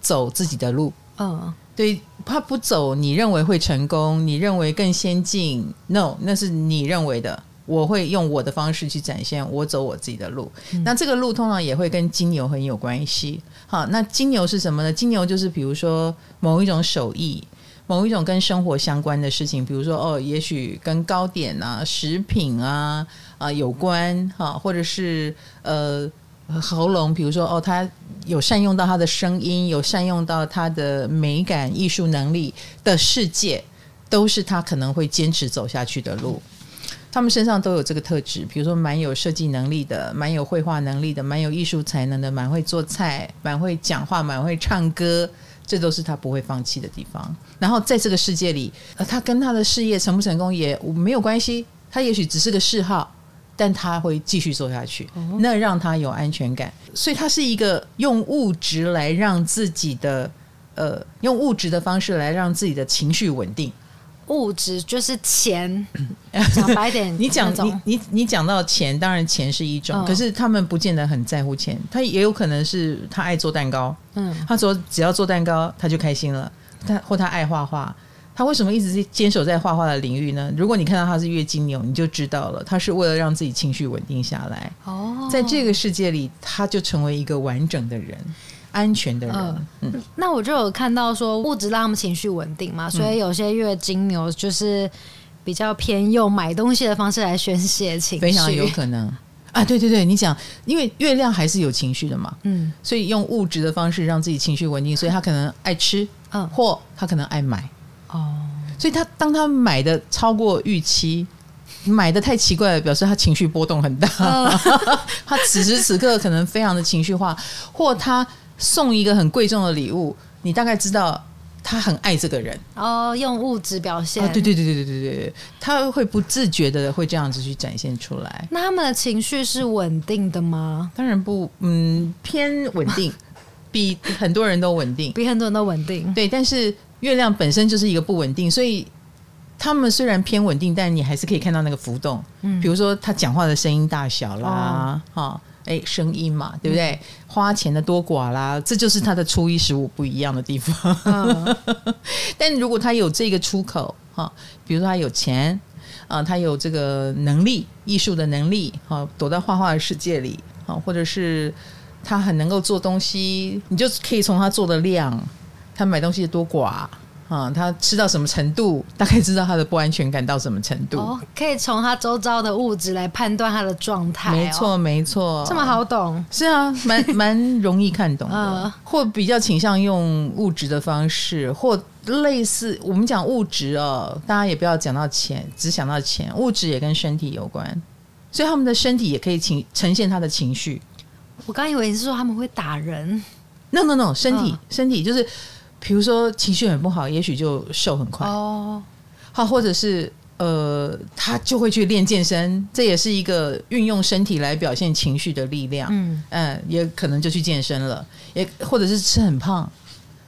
走自己的路。嗯，对，他不走你认为会成功，你认为更先进，no，那是你认为的。我会用我的方式去展现我走我自己的路。嗯，那这个路通常也会跟金牛很有关系。好，那金牛是什么呢？金牛就是比如说某一种手艺。某一种跟生活相关的事情，比如说哦，也许跟糕点啊、食品啊啊、有关哈，或者是呃喉咙，比如说哦，他有善用到他的声音，有善用到他的美感、艺术能力的世界，都是他可能会坚持走下去的路。他们身上都有这个特质，比如说蛮有设计能力的，蛮有绘画能力的，蛮有艺术才能的，蛮会做菜，蛮会讲话，蛮会唱歌，这都是他不会放弃的地方。然后在这个世界里，呃，他跟他的事业成不成功也没有关系，他也许只是个嗜好，但他会继续做下去，那让他有安全感。所以他是一个用物质来让自己的，呃，用物质的方式来让自己的情绪稳定。物质就是钱，讲白点，你讲你你你讲到钱，当然钱是一种，嗯，可是他们不见得很在乎钱，他也有可能是他爱做蛋糕，嗯，他说只要做蛋糕他就开心了，他或他爱画画，他为什么一直坚守在画画的领域呢？如果你看到他是月经牛，你就知道了，他是为了让自己情绪稳定下来。哦，在这个世界里，他就成为一个完整的人。安全的人，嗯，那我就有看到说物质让他们情绪稳定嘛，所以有些月经牛就是比较偏用买东西的方式来宣泄情绪，非常有可能。啊。对对对，你讲，因为月亮还是有情绪的嘛，嗯，所以用物质的方式让自己情绪稳定，所以他可能爱吃，嗯，或他可能爱买，哦，所以他当他买的超过预期，买的太奇怪了，表示他情绪波动很大，他此时此刻可能非常的情绪化，或他。送一个很贵重的礼物，你大概知道他很爱这个人哦。用物质表现，对对对对对对，他会不自觉的会这样子去展现出来。那他们的情绪是稳定的吗？当然不，嗯，偏稳定，比很多人都稳定，比很多人都稳定。对，但是月亮本身就是一个不稳定，所以他们虽然偏稳定，但你还是可以看到那个浮动。嗯，比如说他讲话的声音大小啦，哈、哦。哎，声音嘛，对不对？嗯、花钱的多寡啦，这就是他的初一十五不一样的地方。嗯、但如果他有这个出口哈，比如说他有钱啊，他有这个能力，艺术的能力哈，躲在画画的世界里啊，或者是他很能够做东西，你就可以从他做的量，他买东西的多寡。啊、嗯，他吃到什么程度，大概知道他的不安全感到什么程度。哦，可以从他周遭的物质来判断他的状态、哦。没错，没错，这么好懂。是啊，蛮 蛮容易看懂的。嗯、或比较倾向用物质的方式，或类似我们讲物质哦，大家也不要讲到钱，只想到钱。物质也跟身体有关，所以他们的身体也可以情呈现他的情绪。我刚以为你是说他们会打人。No No No，身体、嗯、身体就是。比如说情绪很不好，也许就瘦很快哦。好，或者是呃，他就会去练健身，这也是一个运用身体来表现情绪的力量。嗯嗯，也可能就去健身了，也或者是吃很胖，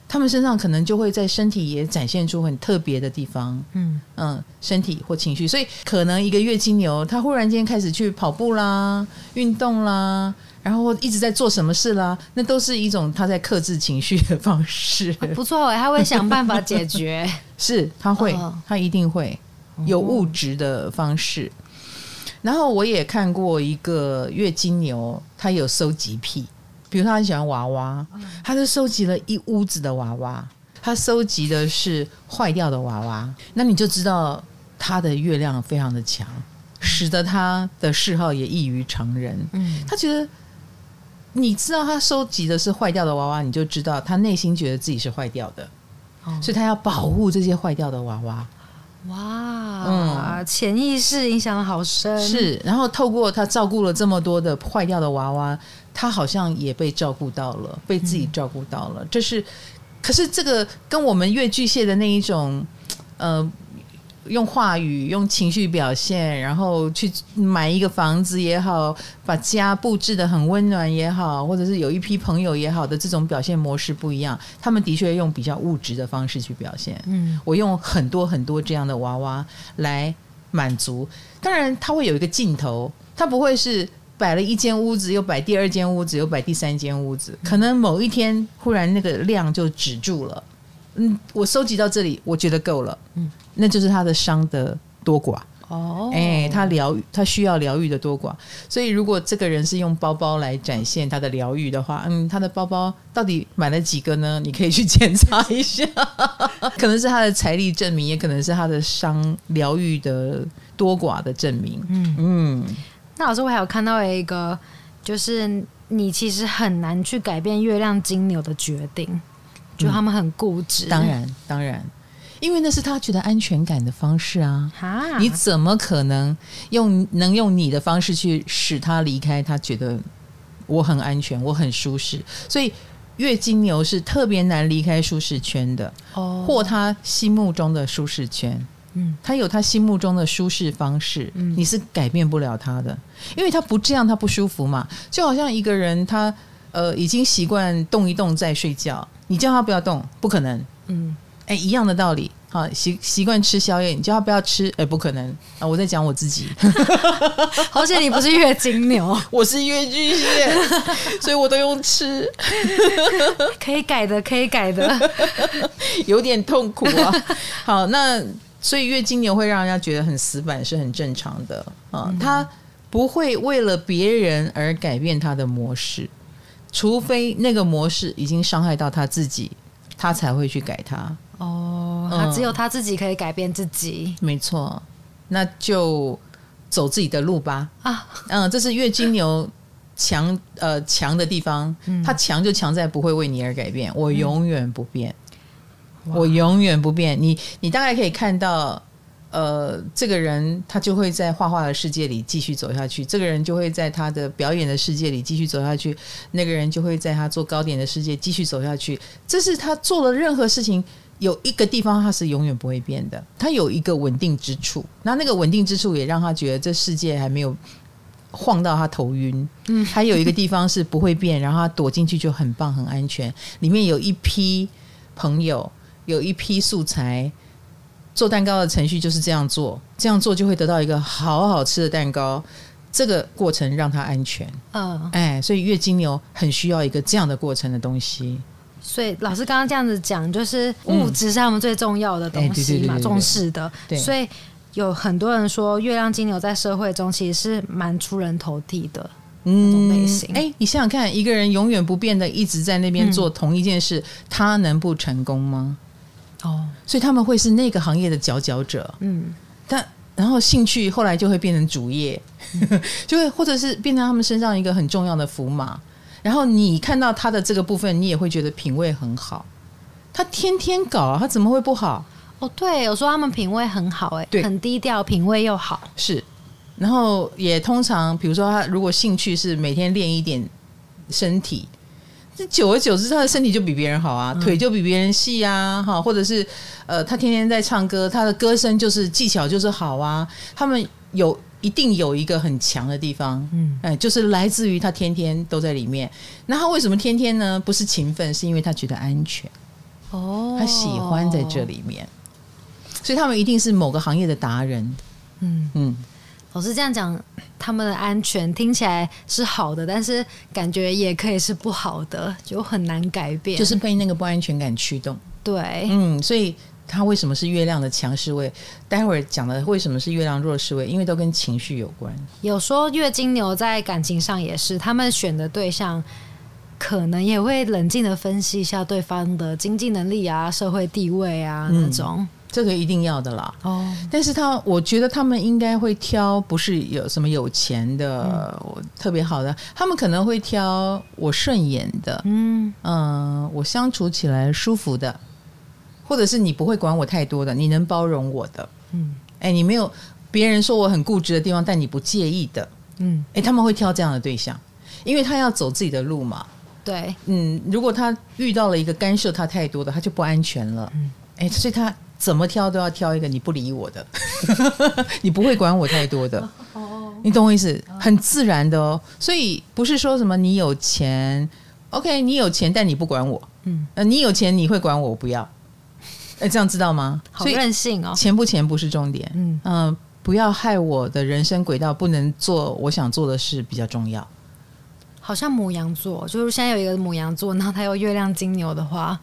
他们身上可能就会在身体也展现出很特别的地方。嗯嗯，身体或情绪，所以可能一个月金牛，他忽然间开始去跑步啦，运动啦。然后一直在做什么事啦？那都是一种他在克制情绪的方式。不错哎，他会想办法解决。是，他会，他一定会有物质的方式。然后我也看过一个月金牛，他有收集癖，比如他很喜欢娃娃，他就收集了一屋子的娃娃。他收集的是坏掉的娃娃，那你就知道他的月亮非常的强，使得他的嗜好也异于常人。嗯，他觉得。你知道他收集的是坏掉的娃娃，你就知道他内心觉得自己是坏掉的，哦、所以他要保护这些坏掉的娃娃。哇，嗯，潜意识影响的好深。是，然后透过他照顾了这么多的坏掉的娃娃，他好像也被照顾到了，被自己照顾到了。这、嗯、是，可是这个跟我们越巨蟹的那一种，呃。用话语、用情绪表现，然后去买一个房子也好，把家布置的很温暖也好，或者是有一批朋友也好的这种表现模式不一样。他们的确用比较物质的方式去表现。嗯，我用很多很多这样的娃娃来满足。当然，他会有一个尽头，他不会是摆了一间屋子，又摆第二间屋子，又摆第三间屋子。可能某一天忽然那个量就止住了。嗯，我收集到这里，我觉得够了。嗯。那就是他的伤的多寡哦，哎、欸，他疗愈，他需要疗愈的多寡。所以，如果这个人是用包包来展现他的疗愈的话，嗯，他的包包到底买了几个呢？你可以去检查一下，可能是他的财力证明，也可能是他的伤疗愈的多寡的证明。嗯嗯。那老师，我还有看到一个，就是你其实很难去改变月亮金牛的决定，就他们很固执。当然，当然。因为那是他觉得安全感的方式啊。哈你怎么可能用能用你的方式去使他离开？他觉得我很安全，我很舒适，所以月金牛是特别难离开舒适圈的，哦，或他心目中的舒适圈。嗯，他有他心目中的舒适方式，嗯你是改变不了他的，因为他不这样，他不舒服嘛。就好像一个人他呃已经习惯动一动再睡觉，你叫他不要动，不可能。嗯，哎，一样的道理。好，习习惯吃宵夜，你叫他不要吃，哎，不可能啊！我在讲我自己 好险你不是月经牛，我是月巨蟹，所以我都用吃，可以改的，可以改的。有点痛苦啊。好，那所以月经牛会让人家觉得很死板，是很正常的啊。嗯、他不会为了别人而改变他的模式，除非那个模式已经伤害到他自己，他才会去改它。哦，他只有他自己可以改变自己，嗯、没错，那就走自己的路吧。啊，嗯，这是月金牛强呃强的地方，嗯、他强就强在不会为你而改变，我永远不变，嗯、我永远不变。你你大概可以看到，呃，这个人他就会在画画的世界里继续走下去，这个人就会在他的表演的世界里继续走下去，那个人就会在他做糕点的世界继续走下去。这是他做了任何事情。有一个地方它是永远不会变的，它有一个稳定之处，那那个稳定之处也让他觉得这世界还没有晃到他头晕。嗯，还有一个地方是不会变，然后他躲进去就很棒很安全。里面有一批朋友，有一批素材，做蛋糕的程序就是这样做，这样做就会得到一个好好吃的蛋糕。这个过程让他安全。嗯，哎，所以月经牛很需要一个这样的过程的东西。所以老师刚刚这样子讲，就是物质是他们最重要的东西嘛，重视的。所以有很多人说，月亮金牛在社会中其实是蛮出人头地的那种类型。哎、嗯，你想想看，一个人永远不变的一直在那边做同一件事，嗯、他能不成功吗？哦，所以他们会是那个行业的佼佼者。嗯，但然后兴趣后来就会变成主业，就会或者是变成他们身上一个很重要的符码。然后你看到他的这个部分，你也会觉得品味很好。他天天搞，他怎么会不好？哦，对，有说他们品味很好，哎，对，很低调，品味又好。是，然后也通常，比如说他如果兴趣是每天练一点身体，这久而久之，他的身体就比别人好啊，嗯、腿就比别人细啊，哈，或者是呃，他天天在唱歌，他的歌声就是技巧就是好啊。他们有。一定有一个很强的地方，嗯，哎，就是来自于他天天都在里面。那他为什么天天呢？不是勤奋，是因为他觉得安全。哦，他喜欢在这里面，所以他们一定是某个行业的达人。嗯嗯，老师这样讲，他们的安全听起来是好的，但是感觉也可以是不好的，就很难改变，就是被那个不安全感驱动。对，嗯，所以。他为什么是月亮的强势位？待会儿讲的为什么是月亮弱势位？因为都跟情绪有关。有说月金牛在感情上也是，他们选的对象可能也会冷静的分析一下对方的经济能力啊、社会地位啊那种。嗯，这个一定要的啦。哦，但是他我觉得他们应该会挑不是有什么有钱的、嗯、特别好的，他们可能会挑我顺眼的。嗯嗯，我相处起来舒服的。或者是你不会管我太多的，你能包容我的，嗯，哎，你没有别人说我很固执的地方，但你不介意的，嗯，哎，他们会挑这样的对象，因为他要走自己的路嘛，对，嗯，如果他遇到了一个干涉他太多的，他就不安全了，嗯，哎，所以他怎么挑都要挑一个你不理我的，你不会管我太多的，哦，你懂我意思，很自然的哦，所以不是说什么你有钱，OK，你有钱但你不管我，嗯，呃，你有钱你会管我，我不要。哎，这样知道吗？好任性哦！钱不钱不是重点，嗯嗯、呃，不要害我的人生轨道，不能做我想做的事比较重要。好像母羊座，就是现在有一个母羊座，然后他有月亮金牛的话，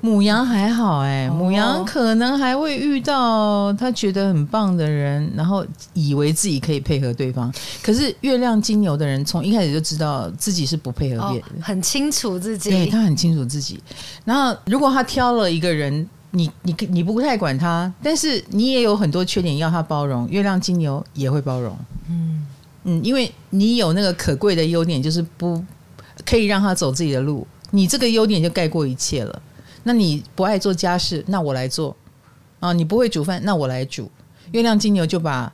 母羊还好哎、欸，哦、牡羊可能还会遇到他觉得很棒的人，然后以为自己可以配合对方。可是月亮金牛的人从一开始就知道自己是不配合别人、哦，很清楚自己，对，他很清楚自己。然后如果他挑了一个人。你你你不太管他，但是你也有很多缺点要他包容。月亮金牛也会包容，嗯嗯，因为你有那个可贵的优点，就是不可以让他走自己的路。你这个优点就盖过一切了。那你不爱做家事，那我来做，啊，你不会煮饭，那我来煮。月亮金牛就把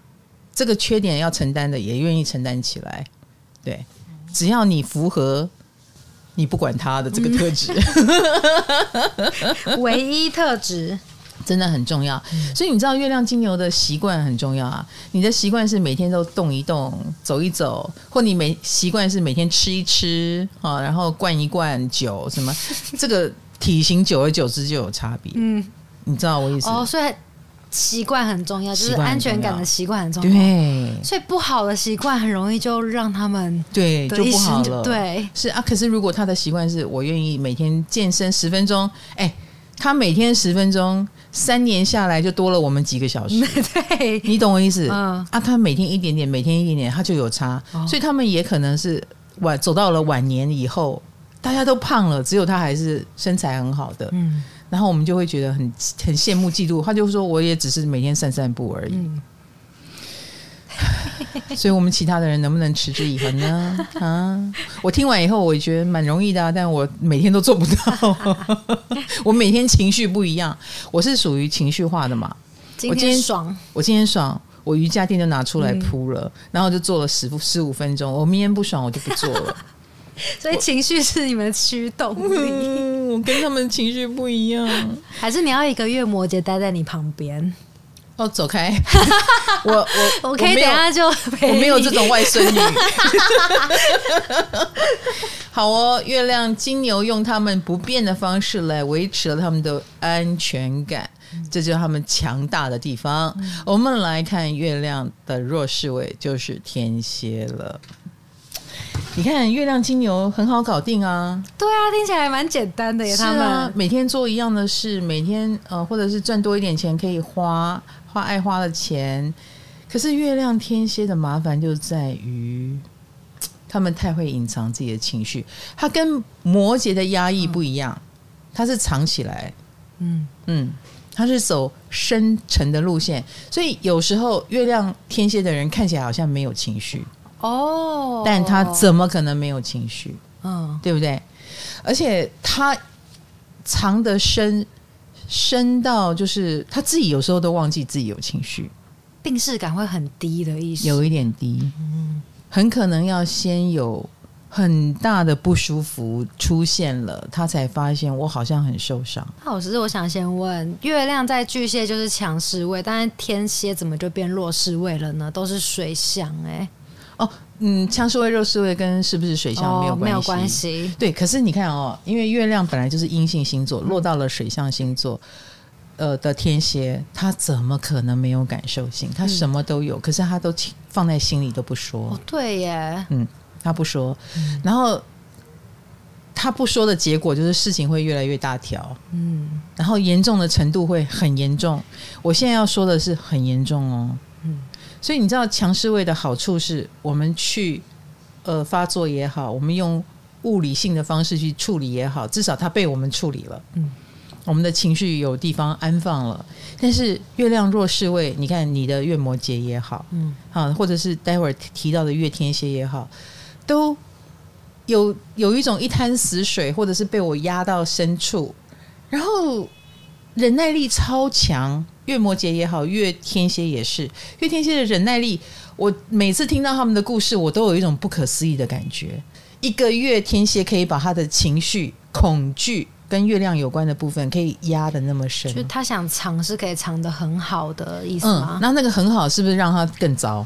这个缺点要承担的也愿意承担起来。对，只要你符合你不管他的这个特质，嗯、唯一特质。真的很重要，所以你知道月亮金牛的习惯很重要啊。你的习惯是每天都动一动、走一走，或你每习惯是每天吃一吃啊，然后灌一灌酒什么，这个体型久而久之就有差别。嗯，你知道我意思？哦，所以习惯很重要，就是安全感的习惯很重要。对，所以不好的习惯很容易就让他们对就不好了。对，是啊。可是如果他的习惯是我愿意每天健身十分钟，哎，他每天十分钟。三年下来就多了我们几个小时，对，你懂我意思？嗯啊，他每天一点点，每天一点点，他就有差，哦、所以他们也可能是晚走到了晚年以后，大家都胖了，只有他还是身材很好的，嗯，然后我们就会觉得很很羡慕嫉妒，他就说我也只是每天散散步而已。嗯 所以，我们其他的人能不能持之以恒呢？啊，我听完以后，我也觉得蛮容易的啊，但我每天都做不到。我每天情绪不一样，我是属于情绪化的嘛。我今天爽，我今天爽，我瑜伽垫就拿出来铺了，嗯、然后就做了十十五分钟。我明天不爽，我就不做了。所以情绪是你们的驱动力。嗯，我跟他们情绪不一样。还是你要一个月摩羯待在你旁边？哦，走开！我我我可以等下就我没有这种外孙女。好哦，月亮金牛用他们不变的方式来维持了他们的安全感，这就是他们强大的地方。嗯、我们来看月亮的弱势位，就是天蝎了。你看月亮金牛很好搞定啊，对啊，听起来蛮简单的耶。他们、啊、每天做一样的事，每天呃，或者是赚多一点钱可以花。花爱花的钱，可是月亮天蝎的麻烦就在于，他们太会隐藏自己的情绪。他跟摩羯的压抑不一样，他是藏起来，嗯嗯，他是走深沉的路线。所以有时候月亮天蝎的人看起来好像没有情绪哦，但他怎么可能没有情绪？嗯，对不对？而且他藏得深。深到就是他自己有时候都忘记自己有情绪，病视感会很低的意思，有一点低，嗯，很可能要先有很大的不舒服出现了，他才发现我好像很受伤。老师，我想先问，月亮在巨蟹就是强势位，但是天蝎怎么就变弱势位了呢？都是水象哎、欸，哦。嗯，强势位、弱势位跟是不是水象没有关系，哦，没有关系。对，可是你看哦，因为月亮本来就是阴性星座，落到了水象星座，呃的天蝎，他怎么可能没有感受性？他什么都有，嗯、可是他都放在心里都不说。哦，对耶，嗯，他不说，嗯、然后他不说的结果就是事情会越来越大条，嗯，然后严重的程度会很严重。我现在要说的是很严重哦，嗯。所以你知道强势位的好处是我们去呃发作也好，我们用物理性的方式去处理也好，至少它被我们处理了，嗯，我们的情绪有地方安放了。但是月亮弱势位，你看你的月摩羯也好，嗯，啊，或者是待会儿提到的月天蝎也好，都有有一种一滩死水，或者是被我压到深处，然后忍耐力超强。月摩羯也好，月天蝎也是。月天蝎的忍耐力，我每次听到他们的故事，我都有一种不可思议的感觉。一个月天蝎可以把他的情绪、恐惧跟月亮有关的部分，可以压得那么深。就他想藏，是可以藏得很好的意思吗？那、嗯、那个很好，是不是让他更糟？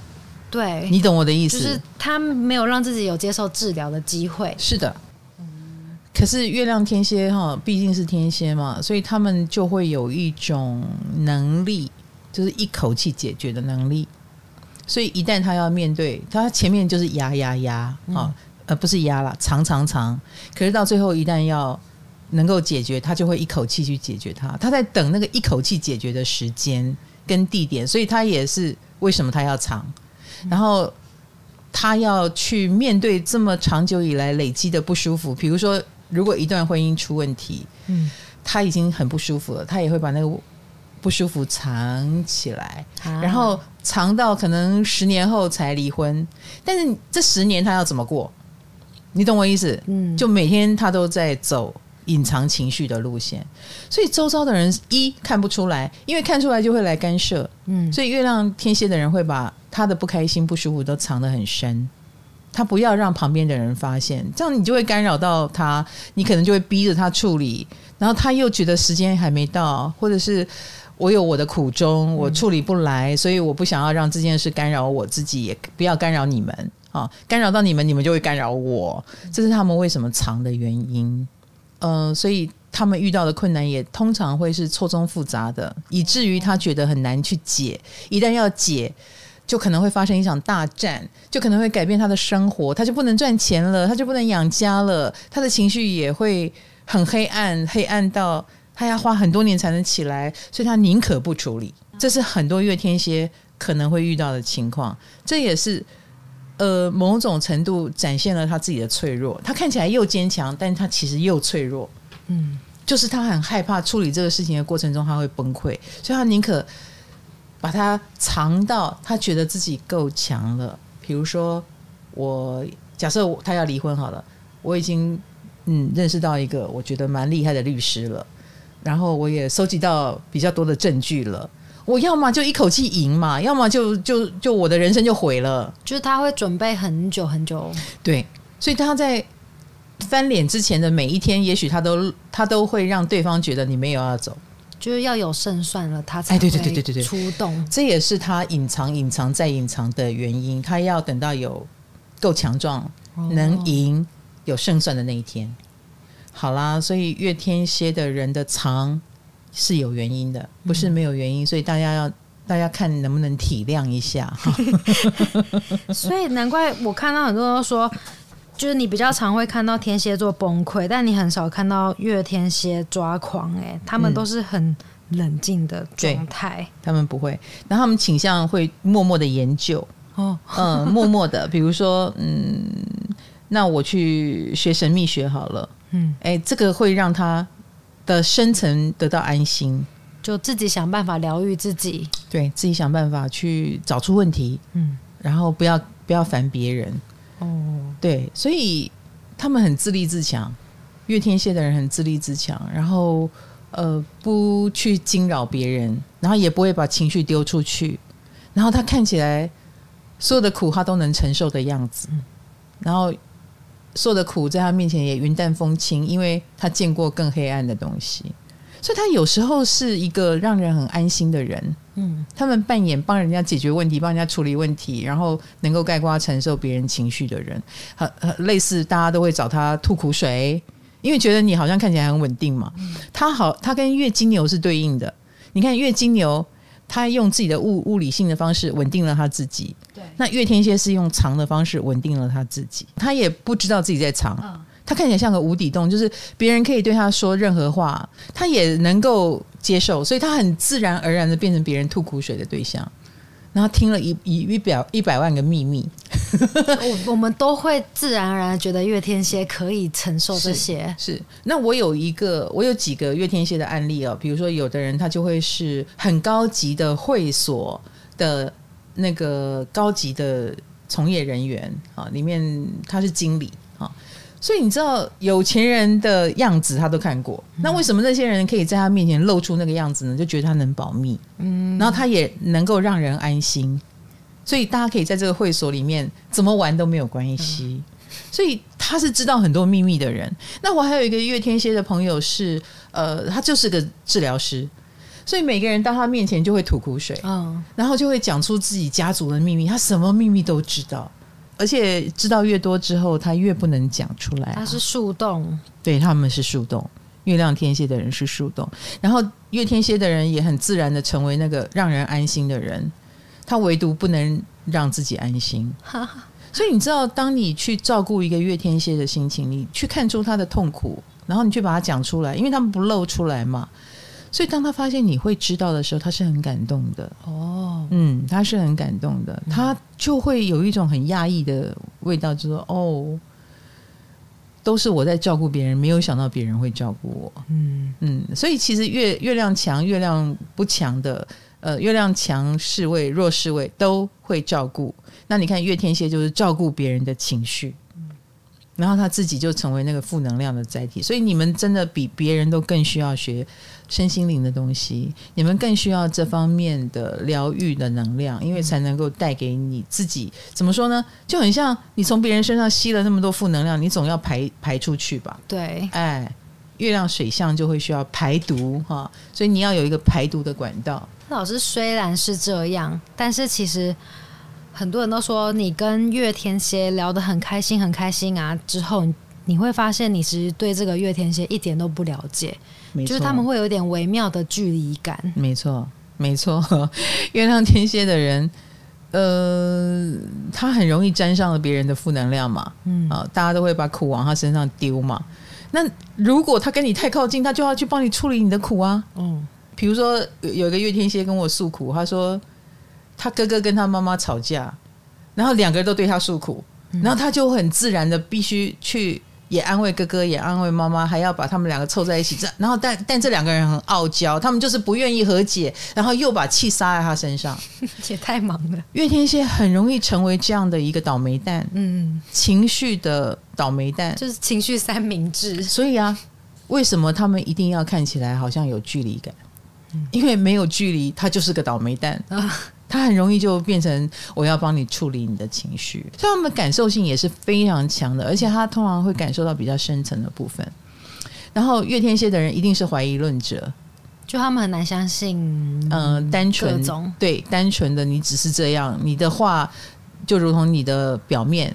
对，你懂我的意思。就是他没有让自己有接受治疗的机会。是的。可是月亮天蝎哈，毕竟是天蝎嘛，所以他们就会有一种能力，就是一口气解决的能力。所以一旦他要面对，他前面就是压压压啊，嗯、呃，不是压了，长长长。可是到最后一旦要能够解决，他就会一口气去解决它。他在等那个一口气解决的时间跟地点，所以他也是为什么他要长，然后他要去面对这么长久以来累积的不舒服，比如说。如果一段婚姻出问题，嗯，他已经很不舒服了，他也会把那个不舒服藏起来，啊、然后藏到可能十年后才离婚。但是这十年他要怎么过？你懂我意思？嗯，就每天他都在走隐藏情绪的路线，所以周遭的人一看不出来，因为看出来就会来干涉。嗯，所以月亮天蝎的人会把他的不开心、不舒服都藏得很深，他不要让旁边的人发现，这样你就会干扰到他，你可能就会逼着他处理，然后他又觉得时间还没到，或者是我有我的苦衷，我处理不来，所以我不想要让这件事干扰我自己，也不要干扰你们啊，干扰到你们，你们就会干扰我，这是他们为什么藏的原因。嗯、呃，所以他们遇到的困难也通常会是错综复杂的，以至于他觉得很难去解。一旦要解，就可能会发生一场大战，就可能会改变他的生活，他就不能赚钱了，他就不能养家了，他的情绪也会很黑暗，黑暗到他要花很多年才能起来，所以他宁可不处理。这是很多月天蝎可能会遇到的情况，这也是。呃，某种程度展现了他自己的脆弱。他看起来又坚强，但他其实又脆弱。嗯，就是他很害怕处理这个事情的过程中他会崩溃，所以他宁可把它藏到他觉得自己够强了。比如说，我假设他要离婚好了，我已经嗯认识到一个我觉得蛮厉害的律师了，然后我也收集到比较多的证据了。我要么就一口气赢嘛，要么就就就我的人生就毁了。就是他会准备很久很久，对，所以他在翻脸之前的每一天，也许他都他都会让对方觉得你没有要走，就是要有胜算了，他才对对对对对对出动。这也是他隐藏、隐藏再隐藏的原因。他要等到有够强壮、能赢、有胜算的那一天。好啦，所以月天蝎的人的藏。是有原因的，不是没有原因，嗯、所以大家要大家看能不能体谅一下哈。所以难怪我看到很多人都说，就是你比较常会看到天蝎座崩溃，但你很少看到月天蝎抓狂。哎，他们都是很冷静的状态，他们不会，然后他们倾向会默默的研究哦，嗯，默默的，比如说，嗯，那我去学神秘学好了，嗯，哎，这个会让他。的深层得到安心，就自己想办法疗愈自己，对自己想办法去找出问题，嗯，然后不要不要烦别人，哦，对，所以他们很自立自强，月天蝎的人很自立自强，然后呃不去惊扰别人，然后也不会把情绪丢出去，然后他看起来所有的苦他都能承受的样子，然后。受的苦在他面前也云淡风轻，因为他见过更黑暗的东西，所以他有时候是一个让人很安心的人。嗯，他们扮演帮人家解决问题、帮人家处理问题，然后能够概括承受别人情绪的人，很很类似，大家都会找他吐苦水，因为觉得你好像看起来很稳定嘛。他好，他跟月金牛是对应的。你看月金牛。他用自己的物物理性的方式稳定了他自己。对，那月天蝎是用藏的方式稳定了他自己。他也不知道自己在藏，他看起来像个无底洞，就是别人可以对他说任何话，他也能够接受，所以他很自然而然的变成别人吐苦水的对象。然后听了一一一百一百万个秘密，我我们都会自然而然觉得月天蝎可以承受这些。是，是，那我有一个，我有几个月天蝎的案例哦。比如说，有的人他就会是很高级的会所的那个高级的从业人员啊，里面他是经理啊。所以你知道有钱人的样子他都看过，那为什么那些人可以在他面前露出那个样子呢？就觉得他能保密，嗯，然后他也能够让人安心，所以大家可以在这个会所里面怎么玩都没有关系。所以他是知道很多秘密的人。那我还有一个月天蝎的朋友是，呃，他就是个治疗师，所以每个人到他面前就会吐苦水，嗯，然后就会讲出自己家族的秘密，他什么秘密都知道。而且知道越多之后，他越不能讲出来啊。他是树洞，对，他们是树洞。月亮天蝎的人是树洞，然后月天蝎的人也很自然的成为那个让人安心的人。他唯独不能让自己安心。所以你知道，当你去照顾一个月天蝎的心情，你去看出他的痛苦，然后你去把它讲出来，因为他们不露出来嘛。所以，当他发现你会知道的时候，他是很感动的。哦，嗯，他是很感动的，他就会有一种很压抑的味道，就说：“哦，都是我在照顾别人，没有想到别人会照顾我。”嗯嗯，所以其实月月亮强、月亮不强的，呃，月亮强势位、弱势位都会照顾。那你看月天蝎就是照顾别人的情绪，然后他自己就成为那个负能量的载体。所以你们真的比别人都更需要学身心灵的东西，你们更需要这方面的疗愈的能量，因为才能够带给你自己。怎么说呢？就很像你从别人身上吸了那么多负能量，你总要排排出去吧？对，哎，月亮水象就会需要排毒哈，所以你要有一个排毒的管道。老师虽然是这样，但是其实很多人都说你跟月天蝎聊得很开心，很开心啊。之后你会发现，你其实对这个月天蝎一点都不了解，没错，就是他们会有点微妙的距离感。没错，没错。月亮天蝎的人，呃，他很容易沾上了别人的负能量嘛。嗯啊，大家都会把苦往他身上丢嘛。那如果他跟你太靠近，他就要去帮你处理你的苦啊。嗯。比如说，有有一个月天蝎跟我诉苦，他说他哥哥跟他妈妈吵架，然后两个人都对他诉苦，然后他就很自然的必须去也安慰哥哥，也安慰妈妈，还要把他们两个凑在一起。这然后但但这两个人很傲娇，他们就是不愿意和解，然后又把气撒在他身上，也太忙了。月天蝎很容易成为这样的一个倒霉蛋，嗯，情绪的倒霉蛋，就是情绪三明治。所以啊，为什么他们一定要看起来好像有距离感？因为没有距离，他就是个倒霉蛋啊！他很容易就变成我要帮你处理你的情绪，所以他们的感受性也是非常强的，而且他通常会感受到比较深层的部分。然后月天蝎的人一定是怀疑论者，就他们很难相信，嗯、呃，单纯对单纯的你只是这样，你的话就如同你的表面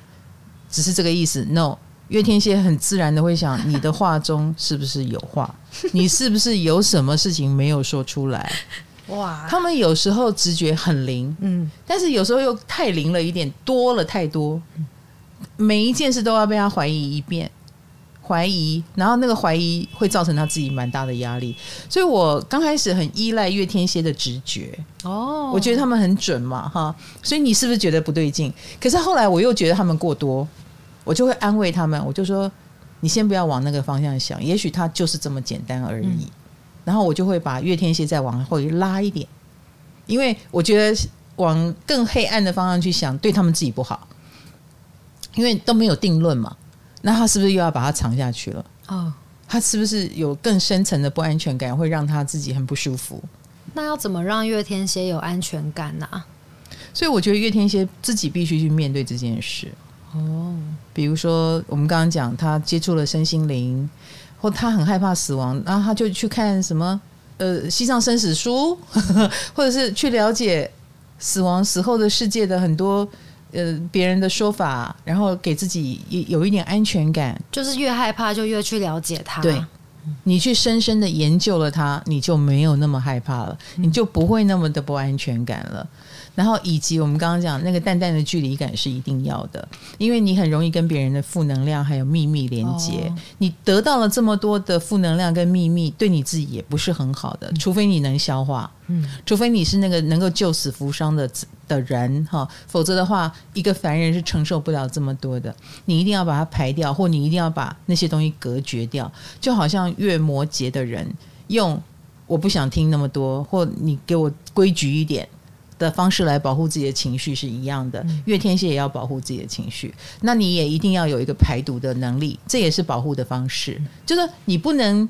只是这个意思，no。月天蝎很自然的会想，你的话中是不是有话？你是不是有什么事情没有说出来？哇！他们有时候直觉很灵，嗯，但是有时候又太灵了一点，多了太多，每一件事都要被他怀疑一遍，怀疑，然后那个怀疑会造成他自己蛮大的压力。所以我刚开始很依赖月天蝎的直觉，哦，我觉得他们很准嘛，哈，所以你是不是觉得不对劲？可是后来我又觉得他们过多。我就会安慰他们，我就说：“你先不要往那个方向想，也许他就是这么简单而已。嗯”然后我就会把月天蝎再往后拉一点，因为我觉得往更黑暗的方向去想，对他们自己不好，因为都没有定论嘛。那他是不是又要把它藏下去了？哦，他是不是有更深层的不安全感，会让他自己很不舒服？那要怎么让月天蝎有安全感呢？所以我觉得月天蝎自己必须去面对这件事。哦，比如说我们刚刚讲，他接触了身心灵，或他很害怕死亡，然后他就去看什么呃西藏生死书，或者是去了解死亡死后的世界的很多呃别人的说法，然后给自己有一点安全感。就是越害怕就越去了解他，对，你去深深的研究了他，你就没有那么害怕了，你就不会那么的不安全感了。然后以及我们刚刚讲那个淡淡的距离感是一定要的，因为你很容易跟别人的负能量还有秘密连接。哦、你得到了这么多的负能量跟秘密，对你自己也不是很好的。除非你能消化，嗯，除非你是那个能够救死扶伤的的人哈，否则的话，一个凡人是承受不了这么多的。你一定要把它排掉，或你一定要把那些东西隔绝掉。就好像月摩羯的人用我不想听那么多，或你给我规矩一点。的方式来保护自己的情绪是一样的，月天蝎也要保护自己的情绪，那你也一定要有一个排毒的能力，这也是保护的方式。就是你不能，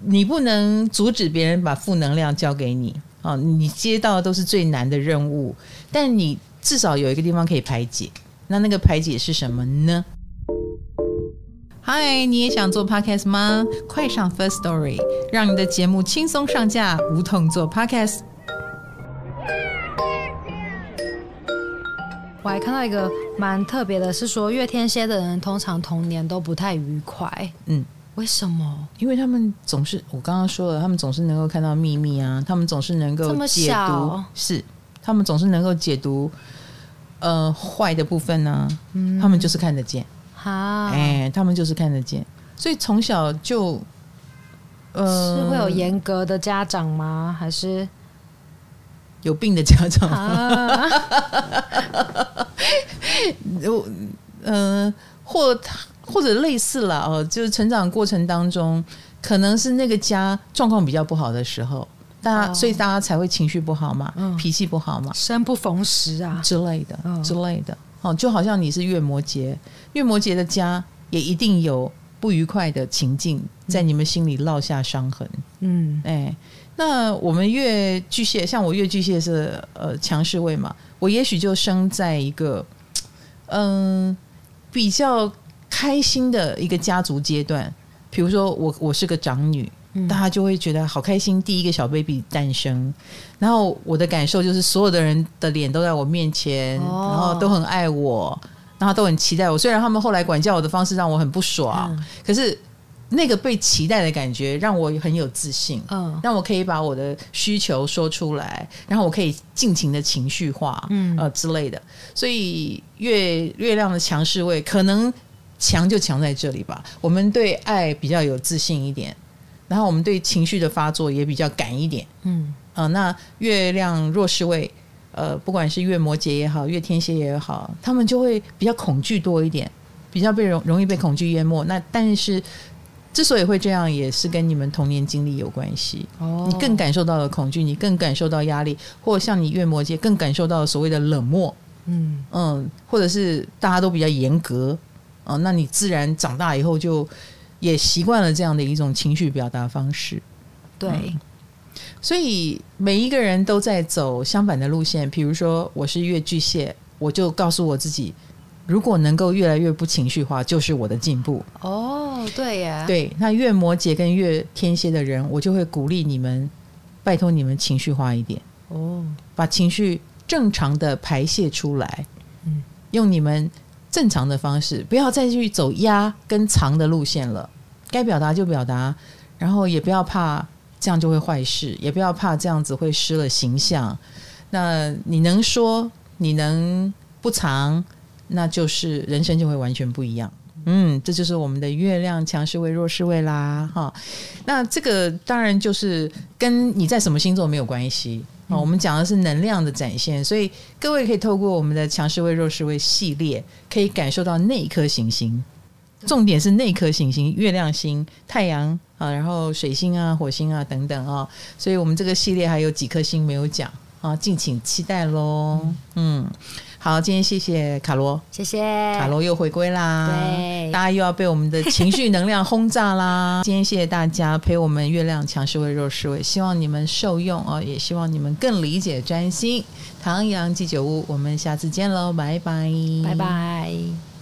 你不能阻止别人把负能量交给你啊，你接到的都是最难的任务，但你至少有一个地方可以排解。那那个排解是什么呢？嗨，你也想做 podcast 吗？快上 First Story，让你的节目轻松上架，无痛做 podcast。我还看到一个蛮特别的，是说月天蝎的人通常童年都不太愉快。嗯，为什么？因为他们总是我刚刚说了，他们总是能够看到秘密啊，他们总是能够解读，是他们总是能够解读呃坏的部分呢、啊。嗯，他们就是看得见。好，哎，他们就是看得见，所以从小就呃是会有严格的家长吗？还是？有病的家长，有嗯，或他或者类似了哦，就是成长过程当中，可能是那个家状况比较不好的时候，大家所以大家才会情绪不好嘛，脾气不好嘛，生不逢时啊。之类的之类的。哦，就好像你是月摩羯，月摩羯的家也一定有不愉快的情境在你们心里烙下伤痕。嗯，哎，那我们越巨蟹，像我越巨蟹是呃强势位嘛，我也许就生在一个嗯比较开心的一个家族阶段，比如说我我是个长女。大家就会觉得好开心，第一个小 baby 诞生，然后我的感受就是所有的人的脸都在我面前，哦、然后都很爱我，然后都很期待我。虽然他们后来管教我的方式让我很不爽，嗯、可是那个被期待的感觉让我很有自信，嗯，让我可以把我的需求说出来，然后我可以尽情的情绪化，嗯呃之类的。所以月月亮的强势位可能强就强在这里吧。我们对爱比较有自信一点。然后我们对情绪的发作也比较赶一点，嗯，呃，那月亮弱势位，呃，不管是月摩羯也好，月天蝎也好，他们就会比较恐惧多一点，比较被容容易被恐惧淹没。那但是之所以会这样，也是跟你们童年经历有关系。哦，你更感受到了恐惧，你更感受到压力，或者像你月摩羯更感受到了所谓的冷漠，嗯嗯，或者是大家都比较严格，呃，那你自然长大以后就。也习惯了这样的一种情绪表达方式，对、嗯，所以每一个人都在走相反的路线。比如说，我是月巨蟹，我就告诉我自己，如果能够越来越不情绪化，就是我的进步。哦，对呀，对。那月摩羯跟月天蝎的人，我就会鼓励你们，拜托你们情绪化一点哦，把情绪正常的排泄出来，嗯，用你们。正常的方式，不要再去走压跟藏的路线了。该表达就表达，然后也不要怕这样就会坏事，也不要怕这样子会失了形象。那你能说，你能不藏，那就是人生就会完全不一样。嗯，这就是我们的月亮强势位、弱势位啦，哈。那这个当然就是跟你在什么星座没有关系。啊，我们讲的是能量的展现，所以各位可以透过我们的强势位、弱势位系列，可以感受到那一颗行星。重点是那颗行星，月亮星、太阳啊，然后水星啊、火星啊等等啊。所以我们这个系列还有几颗星没有讲啊，敬请期待喽。嗯。好，今天谢谢卡罗，谢谢卡罗又回归啦，对，大家又要被我们的情绪能量轰炸啦。今天谢谢大家陪我们月亮强势位、弱势位，希望你们受用哦，也希望你们更理解专心。唐阳鸡酒屋，我们下次见喽，拜拜，拜拜。